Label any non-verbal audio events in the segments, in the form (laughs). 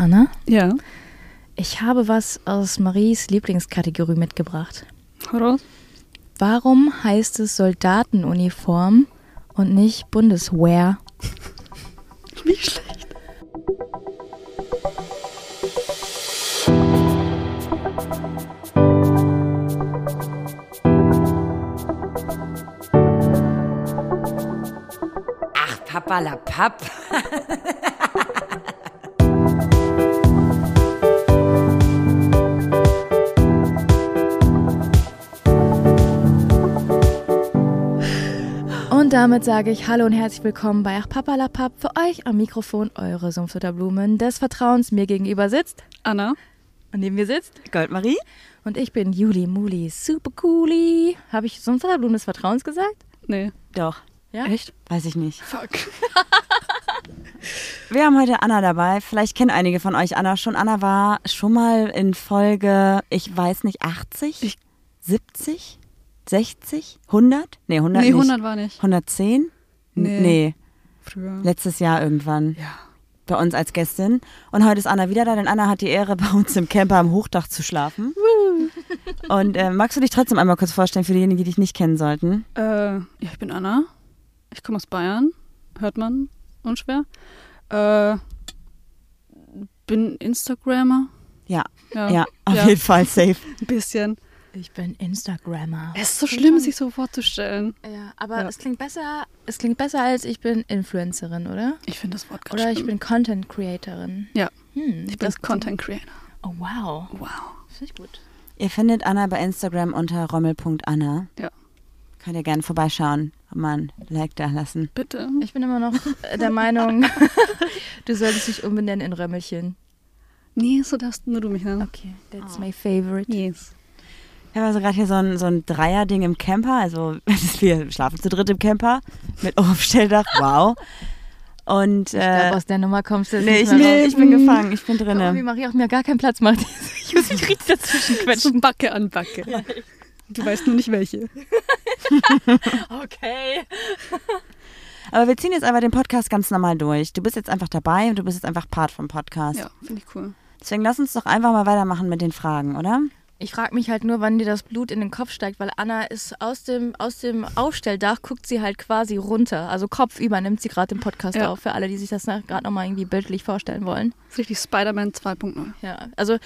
Anna, Ja. ich habe was aus Maries Lieblingskategorie mitgebracht. Raus. Warum heißt es Soldatenuniform und nicht Bundeswehr? (laughs) Nicht schlecht. Ach, Papa la Papp. (laughs) Und damit sage ich Hallo und herzlich willkommen bei Ach Papalapap. Für euch am Mikrofon eure Sumpfutterblumen des Vertrauens. Mir gegenüber sitzt Anna. und neben mir sitzt Goldmarie? und ich bin Juli Muli, super cooli. Habe ich Sumpfutterblumen des Vertrauens gesagt? Nee. Doch. Ja? Echt? Weiß ich nicht. Fuck. (laughs) Wir haben heute Anna dabei. Vielleicht kennen einige von euch Anna schon. Anna war schon mal in Folge, ich weiß nicht, 80? Ich- 70? 60? 100? Nee, 100 Nee, nicht. 100 war nicht. 110? N- Nee. nee, Früher. letztes Jahr irgendwann. Ja. Bei uns als Gästin. Und heute ist Anna wieder da, denn Anna hat die Ehre, (laughs) bei uns im Camper am Hochdach zu schlafen. Und äh, magst du dich trotzdem einmal kurz vorstellen für diejenigen, die dich nicht kennen sollten? Äh, ja, ich bin Anna. Ich komme aus Bayern. Hört man unschwer. Äh, bin Instagrammer. Ja, Ja. ja, auf Ja. jeden Fall safe. Ein bisschen. Ich bin Instagrammer. Es ist so schlimm, sich so vorzustellen. Ja, aber Ja. es klingt besser, es klingt besser als ich bin Influencerin, oder? Ich finde das Wort ganz Oder ich schlimm. bin Content Creatorin. Ja. Hm, Ich bin das Content Creator. Oh wow, Wow. finde ich gut. Ihr findet Anna bei Instagram unter rommel.anna. Ja. Könnt ihr gerne vorbeischauen und mal ein Like da lassen. Bitte. Ich bin immer noch der Meinung, (laughs) du solltest dich umbenennen in Römmelchen. Nee, so darfst nur du mich nennen. Okay, that's my favorite. Yes. Wir haben also gerade hier so ein, so ein Dreier-Ding im Camper. Also (laughs) wir schlafen zu dritt im Camper mit Aufstelldach. Wow. Und Ich glaube, äh, aus der Nummer kommst du jetzt nee, ich, nicht mehr nee, raus. ich bin gefangen. Ich bin Guck mal, wie drinne. Marie auch mir gar keinen Platz macht. (laughs) Ich muss mich richtig dazwischen (laughs) quetschen. So Backe an Backe. Du weißt nur nicht welche. Okay. Aber wir ziehen jetzt einfach den Podcast ganz normal durch. Du bist jetzt einfach dabei und du bist jetzt einfach Part vom Podcast. Ja, finde ich cool. Deswegen lass uns doch einfach mal weitermachen mit den Fragen, oder? Ich frage mich halt nur, wann dir das Blut in den Kopf steigt, weil Anna ist aus dem, aus dem Aufstelldach, guckt sie halt quasi runter. Also kopfüber nimmt sie gerade den Podcast Ja. auf, für alle, die sich das gerade nochmal irgendwie bildlich vorstellen wollen. Das ist richtig Spider-Man 2.0. Ja, also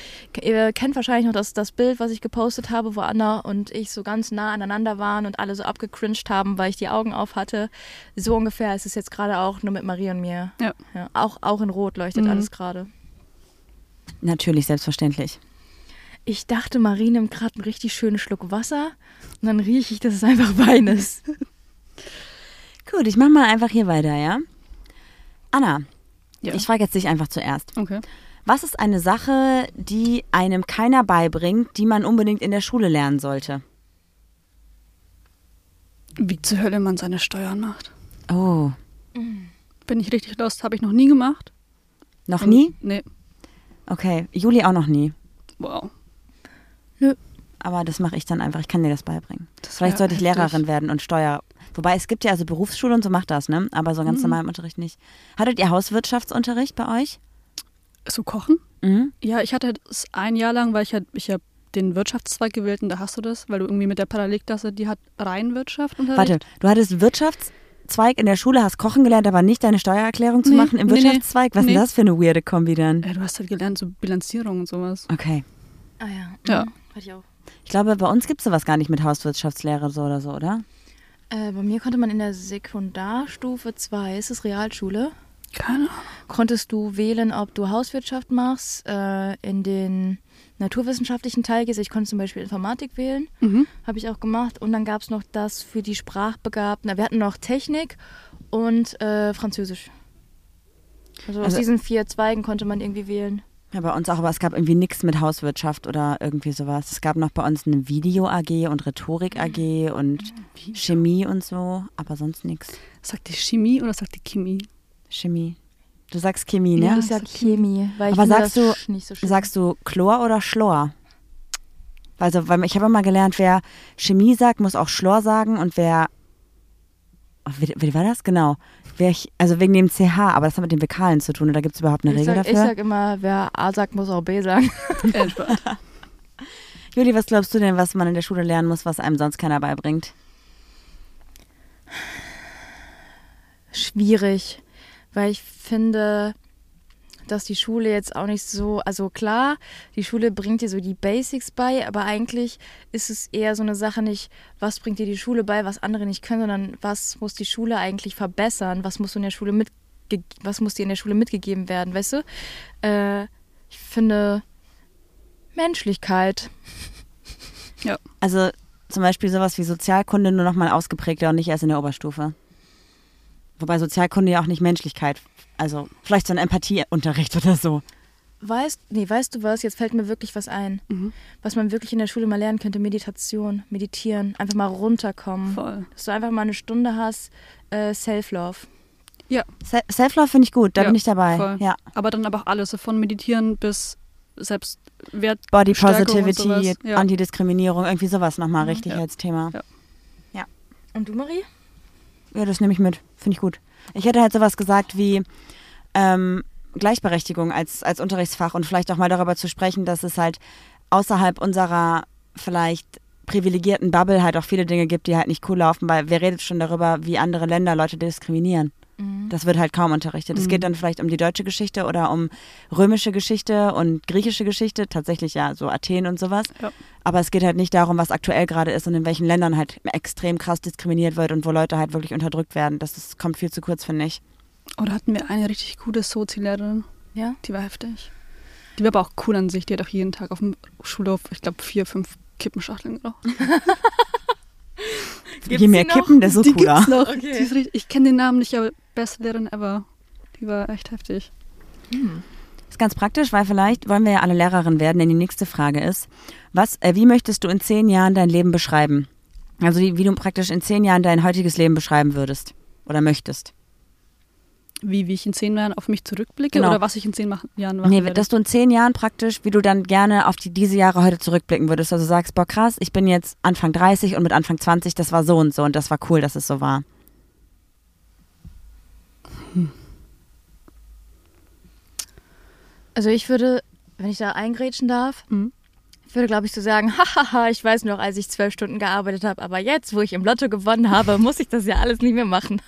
ihr kennt wahrscheinlich noch das, das Bild, was ich gepostet habe, wo Anna und ich so ganz nah aneinander waren und alle so abgecringed haben, weil ich die Augen auf hatte. So ungefähr ist es jetzt gerade auch nur mit Marie und mir. Ja. Ja, auch, auch in Rot leuchtet Mhm. alles gerade. Natürlich, selbstverständlich. Ich dachte, Marie nimmt gerade einen richtig schönen Schluck Wasser und dann rieche ich, dass es einfach (laughs) Wein ist. Gut, ich mach mal einfach hier weiter, ja? Anna, Ja. ich frage jetzt dich einfach zuerst. Okay. Was ist eine Sache, die einem keiner beibringt, die man unbedingt in der Schule lernen sollte? Wie zur Hölle man seine Steuern macht. Oh, Bin ich richtig lost, habe ich noch nie gemacht. noch Und- nie? Nee. Okay, Juli auch noch nie. Wow. Aber das mache ich dann einfach. Ich kann dir das beibringen. Das Vielleicht sollte ich heftig. Lehrerin werden und Steuer. Wobei es gibt ja also Berufsschule und so macht das, ne? Aber so ganz Mhm. normal im Unterricht nicht. Hattet ihr Hauswirtschaftsunterricht bei euch? So kochen? Mhm. Ja, ich hatte es ein Jahr lang, weil ich halt, ich habe den Wirtschaftszweig gewählt und da hast du das, weil du irgendwie mit der Parallelklasse, die hat Reinwirtschaft unterrichtet. Warte, du hattest Wirtschaftszweig in der Schule, hast kochen gelernt, aber nicht deine Steuererklärung zu Nee, machen im nee. Wirtschaftszweig? Was ist Nee. denn das für eine weirde Kombi dann? Ja, du hast halt gelernt, so Bilanzierung und sowas. Okay. Ah ja. Ja. Mhm. Hatte ich auch. Ich glaube, bei uns gibt es sowas gar nicht mit Hauswirtschaftslehre so oder so, oder? Äh, bei mir konnte man in der Sekundarstufe 2, ist es Realschule, Keine Ahnung. konntest du wählen, ob du Hauswirtschaft machst, äh, in den naturwissenschaftlichen Teil gehst. Ich konnte zum Beispiel Informatik wählen, Mhm. habe ich auch gemacht. Und dann gab es noch das für die Sprachbegabten. Wir hatten noch Technik und äh, Französisch. Also, aus Also- diesen vier Zweigen konnte man irgendwie wählen. Ja, bei uns auch, aber es gab irgendwie nichts mit Hauswirtschaft oder irgendwie sowas. Es gab noch bei uns eine Video-AG und Rhetorik-AG und Wie? Chemie und so, aber sonst nichts. Sagt die Chemie oder sagt die Chemie? Chemie. Du sagst Chemie, ne? Ja, ich sag Chemie, weil ich Aber sagst das nicht so schön. Sagst du Chlor oder Schlor? Also, weil ich habe immer gelernt, wer Chemie sagt, muss auch Schlor sagen und wer. Oh, wie, wie war das? Genau. Ich, also wegen dem CH, aber das hat mit den Vokalen zu tun. Oder gibt es überhaupt eine Ich Regel sag, ich dafür? sag immer, wer A sagt, muss auch B sagen. (laughs) (laughs) Juli, was glaubst du denn, was man in der Schule lernen muss, was einem sonst keiner beibringt? Schwierig, weil ich finde, dass die Schule jetzt auch nicht so, also klar, die Schule bringt dir so die Basics bei, aber eigentlich ist es eher so eine Sache nicht, was bringt dir die Schule bei, was andere nicht können, sondern was muss die Schule eigentlich verbessern, was muss in der Schule mit, was muss dir in der Schule mitgegeben werden, weißt du? Äh, ich finde Menschlichkeit. Also zum Beispiel sowas wie Sozialkunde nur noch mal ausgeprägter und nicht erst in der Oberstufe. Wobei Sozialkunde ja auch nicht Menschlichkeit, also vielleicht so ein Empathieunterricht (laughs) oder so. Weißt, nee, weißt du was? Jetzt fällt mir wirklich was ein, Mhm. was man wirklich in der Schule mal lernen könnte. Meditation, meditieren, einfach mal runterkommen. Voll. Dass du einfach mal eine Stunde hast, äh, Self-Love. Se- Self-Love finde ich gut, da Ja, bin ich dabei. voll. Ja. Aber dann aber auch alles, so von Meditieren bis Selbstwert. Body Positivity, sowas, ja. Antidiskriminierung, irgendwie sowas nochmal Mhm. richtig Ja. als Thema. Ja. Und du, Marie? Ja, das nehme ich mit. Finde ich gut. Ich hätte halt sowas gesagt wie ähm, Gleichberechtigung als, als Unterrichtsfach und vielleicht auch mal darüber zu sprechen, dass es halt außerhalb unserer vielleicht privilegierten Bubble halt auch viele Dinge gibt, die halt nicht cool laufen, weil wer redet schon darüber, wie andere Länder Leute diskriminieren. Mhm. Das wird halt kaum unterrichtet. Es Mhm. geht dann vielleicht um die deutsche Geschichte oder um römische Geschichte und griechische Geschichte, tatsächlich ja so Athen und sowas. Ja. Aber es geht halt nicht darum, was aktuell gerade ist und in welchen Ländern halt extrem krass diskriminiert wird und wo Leute halt wirklich unterdrückt werden. Das ist, kommt viel zu kurz, finde ich. Oder hatten wir eine richtig gute Sozi-Lehrerin? Ja? Die war heftig. Die war aber auch cool an sich. Die hat auch jeden Tag auf dem Schulhof, ich glaube, vier, fünf Kippenschachteln geraucht. (laughs) Je mehr? Kippen, desto die cooler. gibt's noch. Okay. Richtig, ich kenne den Namen nicht, aber beste Lehrerin ever. Die war echt heftig. Ist ganz praktisch, weil vielleicht wollen wir ja alle Lehrerin werden, denn die nächste Frage ist, was, äh, wie möchtest du in zehn Jahren dein Leben beschreiben? Also wie, wie du praktisch in zehn Jahren dein heutiges Leben beschreiben würdest oder möchtest. Wie, wie ich in zehn Jahren auf mich zurückblicke Genau. oder was ich in zehn Jahren machen Nee, werde. dass du in zehn Jahren praktisch, wie du dann gerne auf die, diese Jahre heute zurückblicken würdest. Also sagst, boah krass, ich bin jetzt Anfang 30 und mit Anfang 20, das war so und so und das war cool, dass es so war. Also ich würde, wenn ich da eingrätschen darf, Mhm. ich würde, glaube ich, so sagen, (laughs) hahaha, ich weiß noch, als ich zwölf Stunden gearbeitet habe, aber jetzt, wo ich im Lotto gewonnen habe, (laughs) muss ich das ja alles nicht mehr machen.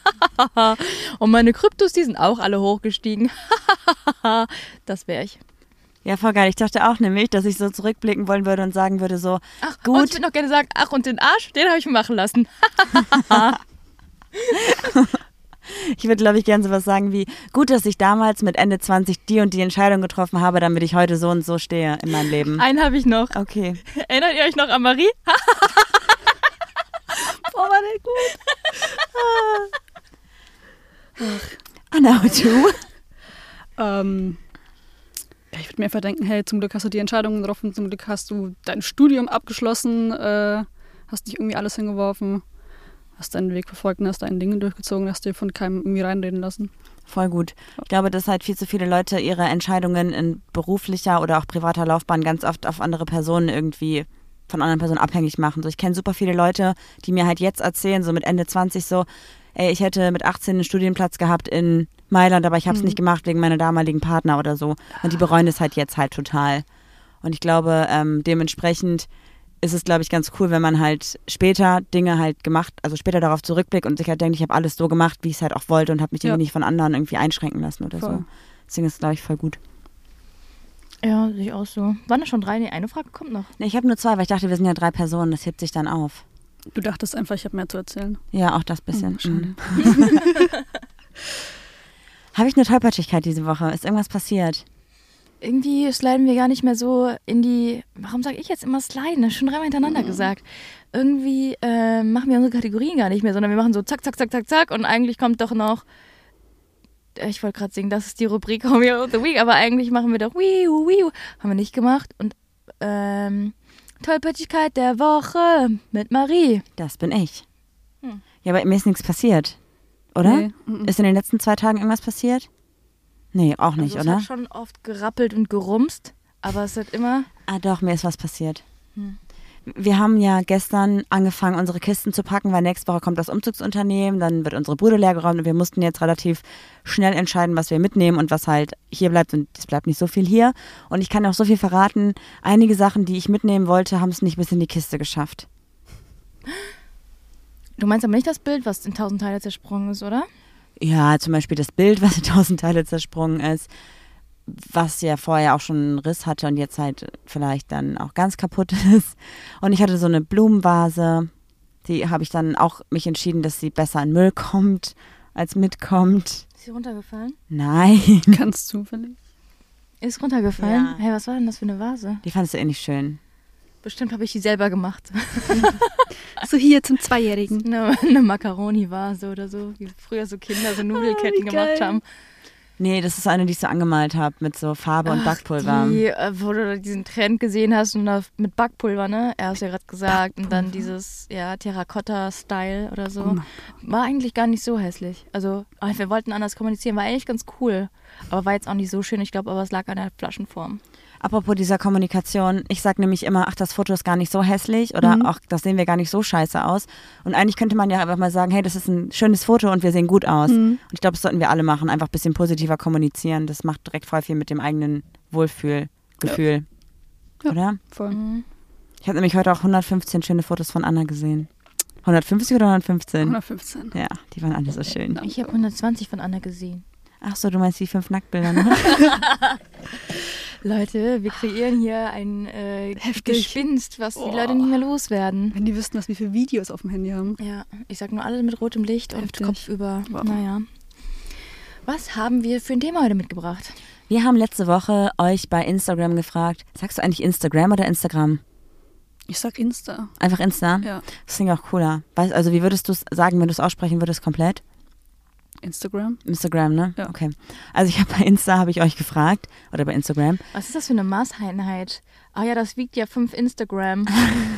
(laughs) Und meine Kryptos, die sind auch alle hochgestiegen. das wäre ich. Ja, voll geil. Ich dachte auch nämlich, dass ich so zurückblicken wollen würde und sagen würde so, Ach, Gut. Und ich würde noch gerne sagen, ach, und den Arsch, den habe ich machen lassen. Ich würde glaube ich gerne sowas sagen wie, gut, dass ich damals mit Ende 20 die und die Entscheidung getroffen habe, damit ich heute so und so stehe in meinem Leben. Einen habe ich noch. Okay. Erinnert ihr euch noch an Marie? (laughs) Boah, war der gut. Anna, und du? Ähm, ich würde mir einfach denken, hey, zum Glück hast du die Entscheidungen getroffen, zum Glück hast du dein Studium abgeschlossen, äh, hast nicht irgendwie alles hingeworfen, hast deinen Weg verfolgt und hast deine Dinge durchgezogen, hast dir von keinem irgendwie reinreden lassen. Voll gut. Ich glaube, dass halt viel zu viele Leute ihre Entscheidungen in beruflicher oder auch privater Laufbahn ganz oft auf andere Personen irgendwie von anderen Personen abhängig machen. So, ich kenne super viele Leute, die mir halt jetzt erzählen, so mit Ende 20 so, ey, ich hätte mit 18 einen Studienplatz gehabt in Mailand, aber ich habe es Mhm. nicht gemacht wegen meiner damaligen Partner oder so. Und die bereuen es halt jetzt halt total. Und ich glaube, ähm, dementsprechend ist es, glaube ich, ganz cool, wenn man halt später Dinge halt gemacht, also später darauf zurückblickt und sich halt denkt, ich habe alles so gemacht, wie ich es halt auch wollte und habe mich Ja. irgendwie nicht von anderen irgendwie einschränken lassen oder Voll. so. Deswegen ist es, glaube ich, voll gut. Ja, sehe ich auch so. Waren das schon drei? Nee, eine Frage kommt noch. Nee, ich habe nur zwei, weil ich dachte, wir sind ja drei Personen, das hebt sich dann auf. Du dachtest einfach, ich habe mehr zu erzählen. Ja, auch das bisschen. Oh, schade. Mhm. (laughs) habe ich eine Tollpatschigkeit diese Woche? Ist irgendwas passiert? Irgendwie sliden wir gar nicht mehr so in die. Warum sage ich jetzt immer sliden? Das ist schon dreimal hintereinander gesagt. Irgendwie äh, machen wir unsere Kategorien gar nicht mehr, sondern wir machen so zack, zack, zack, zack, zack und eigentlich kommt doch noch. äh, Ich wollte gerade sagen, das ist die Rubrik (laughs) Home of the Week, aber eigentlich machen wir doch Wiu, Wiu. Haben wir nicht gemacht. Und ähm, Tollpatschigkeit der Woche mit Marie. Das bin ich. Hm. Ja, aber mir ist nichts passiert. Oder? Nee, mhm. Ist in den letzten zwei Tagen irgendwas passiert? Nee, auch nicht, also oder? Es hat schon oft gerappelt und gerumst, aber es hat immer. Ah, doch, mir ist was passiert. Hm. wir haben ja gestern angefangen, unsere Kisten zu packen, weil nächste Woche kommt das Umzugsunternehmen, dann wird unsere Bude leergeräumt und wir mussten jetzt relativ schnell entscheiden, was wir mitnehmen und was halt hier bleibt. Und es bleibt nicht so viel hier. Und ich kann auch so viel verraten, einige Sachen, die ich mitnehmen wollte, haben es nicht bis in die Kiste geschafft. Du meinst aber nicht das Bild, was in tausend Teile zersprungen ist, oder? Ja, zum Beispiel das Bild, was in tausend Teile zersprungen ist, was ja vorher auch schon einen Riss hatte und jetzt halt vielleicht dann auch ganz kaputt (laughs) ist. Und ich hatte so eine Blumenvase, die habe ich dann auch mich entschieden, dass sie besser in Müll kommt, als mitkommt. Ist sie runtergefallen? Nein, (laughs) Ganz zufällig. Ist runtergefallen? Ja. Hey, was war denn das für eine Vase? die fandest du eh nicht schön. Bestimmt habe ich die selber gemacht. (laughs) So hier zum Zweijährigen. eine, eine Macaroni-Vase oder so, wie früher so Kinder so Nudelketten wie gemacht haben. Nee, das ist eine, die ich so angemalt habe mit so Farbe und Backpulver. Die, äh, wo du diesen Trend gesehen hast und da mit Backpulver, ne? Er hast ja gerade gesagt. Und dann dieses, ja, Terrakotta-Style oder so. Oh war eigentlich gar nicht so hässlich. Also, wir wollten anders kommunizieren, war eigentlich ganz cool. Aber war jetzt auch nicht so schön. Ich glaube, aber es lag an der Flaschenform. Apropos dieser Kommunikation, ich sage nämlich immer, ach, das Foto ist gar nicht so hässlich oder Mhm. auch, das sehen wir gar nicht so scheiße aus. Und eigentlich könnte man ja einfach mal sagen, hey, das ist ein schönes Foto und wir sehen gut aus. Mhm. Und ich glaube, das sollten wir alle machen, einfach ein bisschen positiver kommunizieren. Das macht direkt voll viel mit dem eigenen Wohlfühlgefühl. Ja. Oder? Voll. Mhm. Ich habe nämlich heute auch 115 schöne Fotos von Anna gesehen. 150 oder 115? 115. Ja, die waren alle so schön. Ich habe 120 von Anna gesehen. Ach so, du meinst die fünf Nacktbilder, ne? (laughs) Leute, wir kreieren hier ein äh, Heftig. Gespinst, was die Oh. Leute nicht mehr loswerden. Wenn die wüssten, was wir für Videos auf dem Handy haben. Ja, ich sag nur alle mit rotem Licht und Heftig. Kopf über. Wow. Naja. Was haben wir für ein Thema heute mitgebracht? Wir haben letzte Woche euch bei Instagram gefragt, sagst du eigentlich Instagram oder Instagram? Ich sag Insta. Einfach Insta? Ja. Das klingt auch cooler. Weißt, also wie würdest du es sagen, wenn du es aussprechen würdest komplett? Instagram. Instagram, ne? Ja. Okay. Also ich habe bei Insta habe ich euch gefragt oder bei Instagram. Was ist das für eine Maßeinheit? Ah ja, das wiegt ja 5 Instagram.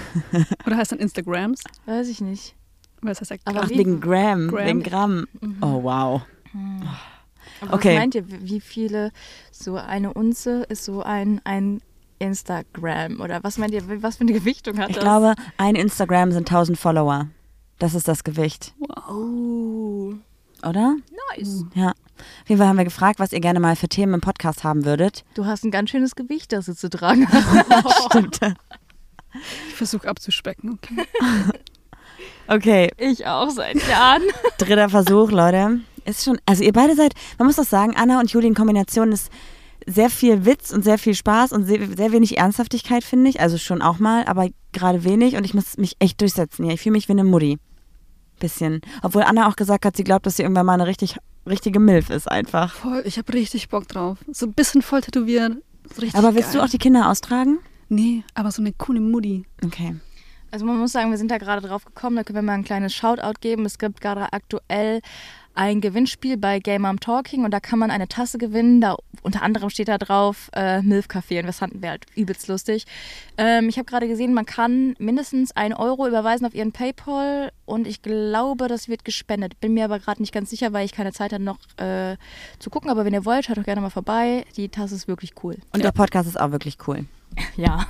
(laughs) Oder heißt dann Instagrams? Weiß ich nicht. Es heißt Aber Ach, wegen Gram, Gram. wegen Gramm. Oh wow. Aber Okay. Was meint ihr, wie viele, so eine Unze ist so ein, ein Instagram? Oder was meint ihr, was für eine Gewichtung hat Ich das? glaube, ein Instagram sind 1000 Follower. Das ist das Gewicht, Oh, oder? nice. Ja. Auf jeden Fall haben wir gefragt, was ihr gerne mal für Themen im Podcast haben würdet. Du hast ein ganz schönes Gewicht, das du zu tragen hast. (laughs) Stimmt. Ich versuche abzuspecken. Okay. (laughs) Okay, Ich auch seit Jahren. (laughs) dritter Versuch, Leute. Ist schon, also ihr beide seid, man muss doch sagen, Anna und Juli in Kombination ist sehr viel Witz und sehr viel Spaß und sehr, sehr wenig Ernsthaftigkeit, finde ich. Also schon auch mal, aber gerade wenig und ich muss mich echt durchsetzen. Ja, ich fühle mich wie eine Mutti. Bisschen. Obwohl Anna auch gesagt hat, sie glaubt, dass sie irgendwann mal eine richtig, richtige Milf ist einfach. Voll, ich habe richtig Bock drauf. So ein bisschen voll tätowiert. Aber willst geil. du auch die Kinder austragen? Nee, aber so eine coole Mutti. Okay. Also man muss sagen, wir sind da gerade drauf gekommen, da können wir mal ein kleines Shoutout geben. Es gibt gerade aktuell ein Gewinnspiel bei Game Mom Talking und da kann man eine Tasse gewinnen. Da unter anderem steht da drauf äh, Milf Café und das fanden wir halt übelst lustig. Ähm, ich habe gerade gesehen, man kann mindestens einen Euro überweisen auf ihren PayPal und ich glaube, das wird gespendet. Bin mir aber gerade nicht ganz sicher, weil ich keine Zeit hatte noch äh, zu gucken. Aber wenn ihr wollt, schaut doch gerne mal vorbei. Die Tasse ist wirklich cool. Und der Podcast ist auch wirklich cool. (laughs) Ja.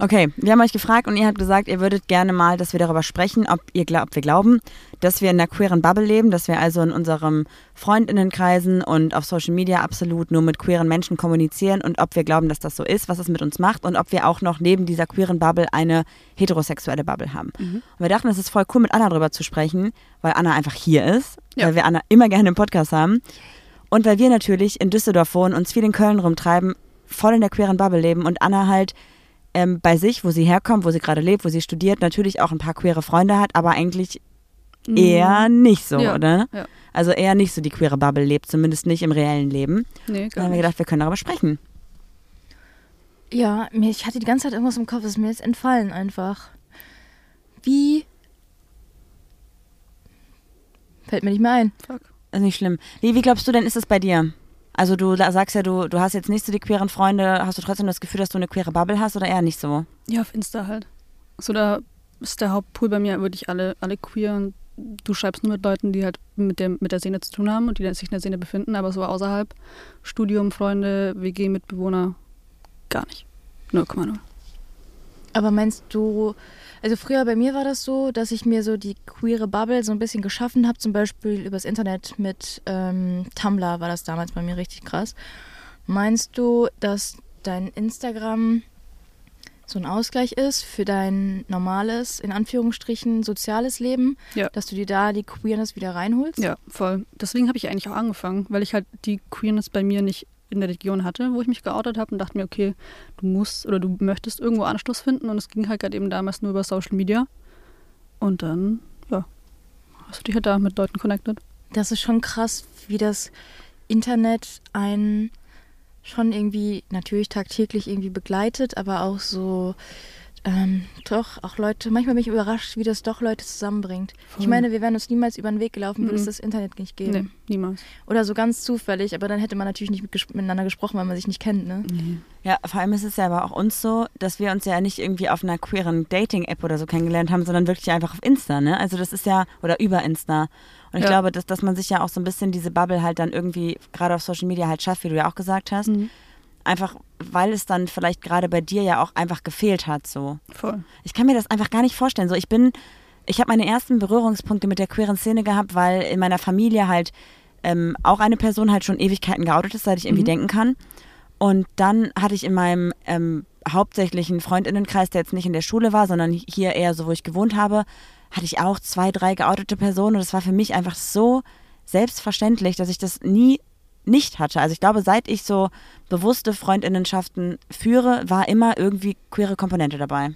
Okay, wir haben euch gefragt und ihr habt gesagt, ihr würdet gerne mal, dass wir darüber sprechen, ob, ihr ob wir glauben, dass wir in einer queeren Bubble leben, dass wir also in unserem Freundinnenkreisen und auf Social Media absolut nur mit queeren Menschen kommunizieren und ob wir glauben, dass das so ist, was es mit uns macht und ob wir auch noch neben dieser queeren Bubble eine heterosexuelle Bubble haben. Und wir dachten, es ist voll cool, mit Anna darüber zu sprechen, weil Anna einfach hier ist, Ja. weil wir Anna immer gerne im Podcast haben und weil wir natürlich in Düsseldorf wohnen, uns viel in Köln rumtreiben, voll in der queeren Bubble leben und Anna halt ähm, bei sich, wo sie herkommt, wo sie gerade lebt, wo sie studiert, natürlich auch ein paar queere Freunde hat, aber eigentlich eher nicht so, Mhm. Ja, oder? ja. Also eher nicht so die queere Bubble lebt, zumindest nicht im reellen Leben. Nee, Dann gar haben wir gedacht, wir können darüber sprechen. Ja, mir, ich hatte die ganze Zeit irgendwas im Kopf, das ist mir jetzt entfallen einfach. Wie. Fällt mir nicht mehr ein. Fuck. Ist nicht schlimm. Wie, wie glaubst du denn, ist es bei dir? Also du la- sagst ja, du, du hast jetzt nicht so die queeren Freunde, hast du trotzdem das Gefühl, dass du eine queere Bubble hast oder eher nicht so? Ja, auf Insta halt. So, da ist der Hauptpool bei mir wirklich alle, alle queer und du schreibst nur mit Leuten, die halt mit der, mit der Szene zu tun haben und die sich in der Szene befinden, aber so außerhalb, Studium, Freunde, WG, Mitbewohner, gar nicht. 0,0. Aber meinst du, also früher bei mir war das so, dass ich mir so die queere Bubble so ein bisschen geschaffen habe, zum Beispiel übers Internet mit ähm, Tumblr war das damals bei mir richtig krass. Meinst du, dass dein Instagram so ein Ausgleich ist für dein normales, in Anführungsstrichen, soziales Leben, Ja. dass du dir da die Queerness wieder reinholst? Ja, voll. Deswegen habe ich eigentlich auch angefangen, weil ich halt die Queerness bei mir nicht in der Region hatte, wo ich mich geoutet habe und dachte mir, okay, du musst oder du möchtest irgendwo Anschluss finden und es ging halt gerade eben damals nur über Social Media. Und dann, ja, hast du dich halt da mit Leuten connected. Das ist schon krass, wie das Internet einen schon irgendwie natürlich tagtäglich irgendwie begleitet, aber auch so ähm, doch auch Leute, manchmal bin ich überrascht, wie das doch Leute zusammenbringt. Ich Voll. meine, wir wären uns niemals über den Weg gelaufen, würde es Mhm. das Internet nicht geben. Nee, niemals. Oder so ganz zufällig, aber dann hätte man natürlich nicht mit ges miteinander gesprochen, weil man sich nicht kennt, ne? Nee. Ja, vor allem ist es ja aber auch uns so, dass wir uns ja nicht irgendwie auf einer queeren Dating-App oder so kennengelernt haben, sondern wirklich einfach auf Insta, ne? Also das ist ja, oder über Insta. Und ich Ja. glaube, dass, dass man sich ja auch so ein bisschen diese Bubble halt dann irgendwie, gerade auf Social Media halt schafft, wie du ja auch gesagt hast. Mhm. Einfach, weil es dann vielleicht gerade bei dir ja auch einfach gefehlt hat, so. Voll. Ich kann mir das einfach gar nicht vorstellen. So, ich bin, ich habe meine ersten Berührungspunkte mit der queeren Szene gehabt, weil in meiner Familie halt ähm, auch eine Person halt schon Ewigkeiten geoutet ist, seit ich irgendwie Mhm. denken kann. Und dann hatte ich in meinem ähm, hauptsächlichen Freundinnenkreis, der jetzt nicht in der Schule war, sondern hier eher so, wo ich gewohnt habe, hatte ich auch zwei, drei geoutete Personen. Und es war für mich einfach so selbstverständlich, dass ich das nie nicht hatte. Also ich glaube, seit ich so bewusste Freundinnenschaften führe, war immer irgendwie queere Komponente dabei.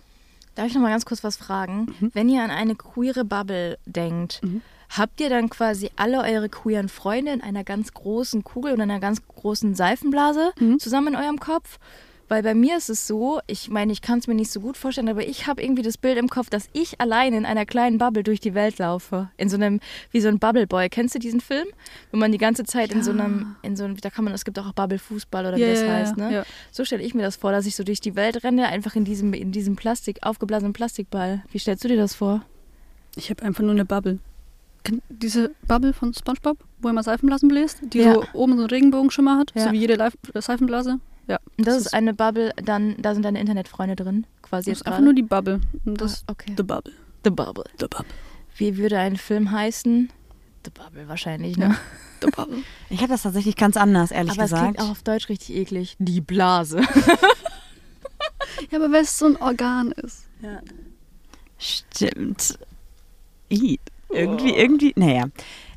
Darf ich noch mal ganz kurz was fragen? Wenn ihr an eine queere Bubble denkt, Mhm. habt ihr dann quasi alle eure queeren Freunde in einer ganz großen Kugel oder einer ganz großen Seifenblase Mhm. zusammen in eurem Kopf? Weil bei mir ist es so, ich meine, ich kann es mir nicht so gut vorstellen, aber ich habe irgendwie das Bild im Kopf, dass ich allein in einer kleinen Bubble durch die Welt laufe. In so einem, wie so ein Bubble Boy. Kennst du diesen Film? Wenn man die ganze Zeit in so einem, in so einem, da kann man, es gibt auch Bubble Fußball oder wie Ja, das ja, ja, heißt, ne? ja. So stelle ich mir das vor, dass ich so durch die Welt renne, einfach in diesem, in diesem Plastik, aufgeblasenen Plastikball. Wie stellst du dir das vor? Ich habe einfach nur eine Bubble. Diese Bubble von SpongeBob, wo er mal Seifenblasen bläst, die Ja. so oben so einen Regenbogenschimmer hat, Ja. so wie jede Seifenblase? Ja. Und das, ist eine Bubble, dann, da sind deine Internetfreunde drin, quasi das ist einfach gerade. nur die Bubble. Das Ah, okay. The Bubble. The Bubble. The Bubble. Wie würde ein Film heißen? The Bubble wahrscheinlich, ne? (laughs) The Bubble. Ich habe das tatsächlich ganz anders, ehrlich Aber es gesagt. klingt auch auf Deutsch richtig eklig. Die Blase. (laughs) ja, aber weil es so ein Organ ist. Ja. Stimmt. I, irgendwie, irgendwie, naja.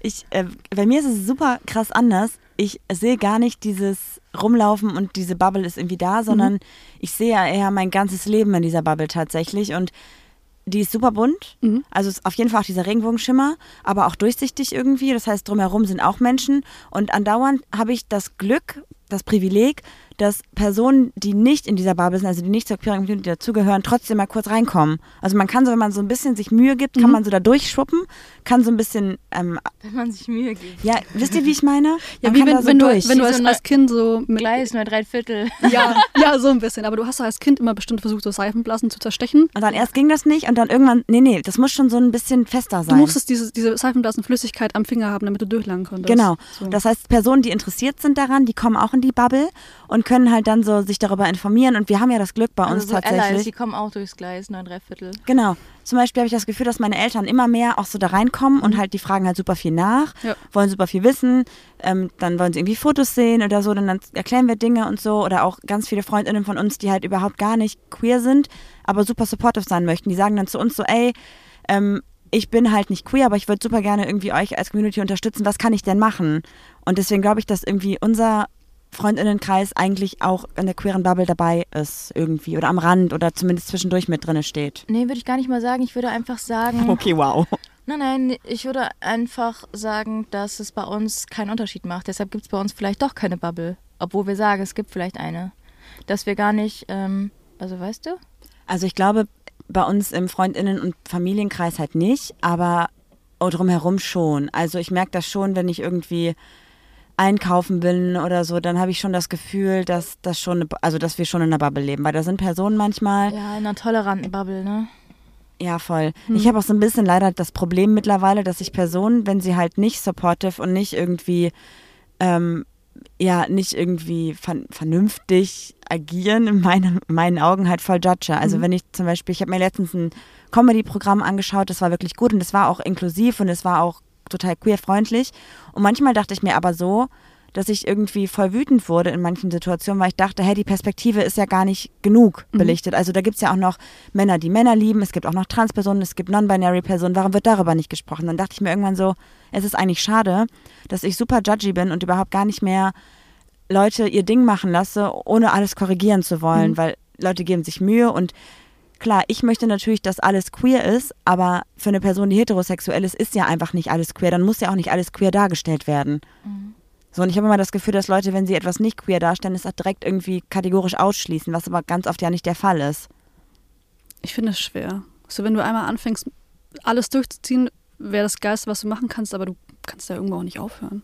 Ich, äh, bei mir ist es super krass anders. Ich sehe gar nicht dieses Rumlaufen und diese Bubble ist irgendwie da, sondern ich sehe ja eher mein ganzes Leben in dieser Bubble tatsächlich und die ist super bunt. Mhm. Also auf jeden Fall auch dieser Regenbogenschimmer, aber auch durchsichtig irgendwie. Das heißt, drumherum sind auch Menschen. Und andauernd habe ich das Glück, das Privileg, dass Personen, die nicht in dieser Bubble sind, also die nicht zur queeren Community dazugehören, trotzdem mal kurz reinkommen. Also man kann so, wenn man so ein bisschen sich Mühe gibt, kann Mhm. man so da durchschwuppen, kann so ein bisschen, ähm, Wenn man sich Mühe gibt. ja, wisst ihr, wie ich meine? Ja, Man wie kann wenn, da so wenn, du, durch. wenn du als, so als Kind so mit. Gleis, nur drei Viertel. Ja, (laughs) ja, so ein bisschen. Aber du hast doch als Kind immer bestimmt versucht, so Seifenblasen zu zerstechen. und dann erst ging das nicht und dann irgendwann, nee, nee, das muss schon so ein bisschen fester Du sein. musstest diese, diese Seifenblasenflüssigkeit am Finger haben, damit du durchlangen konntest. Genau. So. Das heißt, Personen, die interessiert sind daran, die kommen auch in die Bubble und können halt dann so sich darüber informieren. Und wir haben ja das Glück bei uns Also so Allies, tatsächlich. die kommen auch durchs Gleis, neun drei Viertel. Genau. Zum Beispiel habe ich das Gefühl, dass meine Eltern immer mehr auch so da reinkommen und halt die fragen halt super viel nach, Ja. wollen super viel wissen, ähm, dann wollen sie irgendwie Fotos sehen oder so, dann, dann erklären wir Dinge und so oder auch ganz viele Freundinnen von uns, die halt überhaupt gar nicht queer sind, aber super supportive sein möchten. Die sagen dann zu uns so, ey, ähm, ich bin halt nicht queer, aber ich würde super gerne irgendwie euch als Community unterstützen. Was kann ich denn machen? Und deswegen glaube ich, dass irgendwie unser Freundinnenkreis eigentlich auch in der queeren Bubble dabei ist irgendwie oder am Rand oder zumindest zwischendurch mit drinne steht. Nee, würde ich gar nicht mal sagen. Ich würde einfach sagen. (laughs) Okay, wow. Nein, nein, ich würde einfach sagen, dass es bei uns keinen Unterschied macht. Deshalb gibt es bei uns vielleicht doch keine Bubble. Obwohl wir sagen, es gibt vielleicht eine. Dass wir gar nicht, ähm, also weißt du? Also ich glaube, bei uns im Freundinnen- und Familienkreis halt nicht, aber drumherum schon. Also ich merke das schon, wenn ich irgendwie einkaufen bin oder so, dann habe ich schon das Gefühl, dass das schon, eine, also dass wir schon in einer Bubble leben, weil da sind Personen manchmal, Ja, in einer toleranten Bubble, ne? ja voll. Ich habe auch so ein bisschen leider das Problem mittlerweile, dass ich Personen, wenn sie halt nicht supportive und nicht irgendwie, ähm, ja, nicht irgendwie ver vernünftig agieren in meinen, in meinen Augen halt voll judge. Also Mhm. wenn ich zum Beispiel, ich habe mir letztens ein Comedy-Programm angeschaut, das war wirklich gut und das war auch inklusiv und es war auch total queer-freundlich. Und manchmal dachte ich mir aber so, dass ich irgendwie voll wütend wurde in manchen Situationen, weil ich dachte, hey, die Perspektive ist ja gar nicht genug Mhm. belichtet. Also da gibt es ja auch noch Männer, die Männer lieben, es gibt auch noch Transpersonen, es gibt Non-Binary-Personen. Warum wird darüber nicht gesprochen? Dann dachte ich mir irgendwann so, es ist eigentlich schade, dass ich super judgy bin und überhaupt gar nicht mehr Leute ihr Ding machen lasse, ohne alles korrigieren zu wollen, Mhm. weil Leute geben sich Mühe und klar, ich möchte natürlich, dass alles queer ist, aber für eine Person, die heterosexuell ist, ist ja einfach nicht alles queer. Dann muss ja auch nicht alles queer dargestellt werden. So, und ich habe immer das Gefühl, dass Leute, wenn sie etwas nicht queer darstellen, es auch direkt irgendwie kategorisch ausschließen, was aber ganz oft ja nicht der Fall ist. Ich finde es schwer. So, wenn du einmal anfängst, alles durchzuziehen, wäre das Geilste, was du machen kannst, aber du kannst da irgendwo auch nicht aufhören.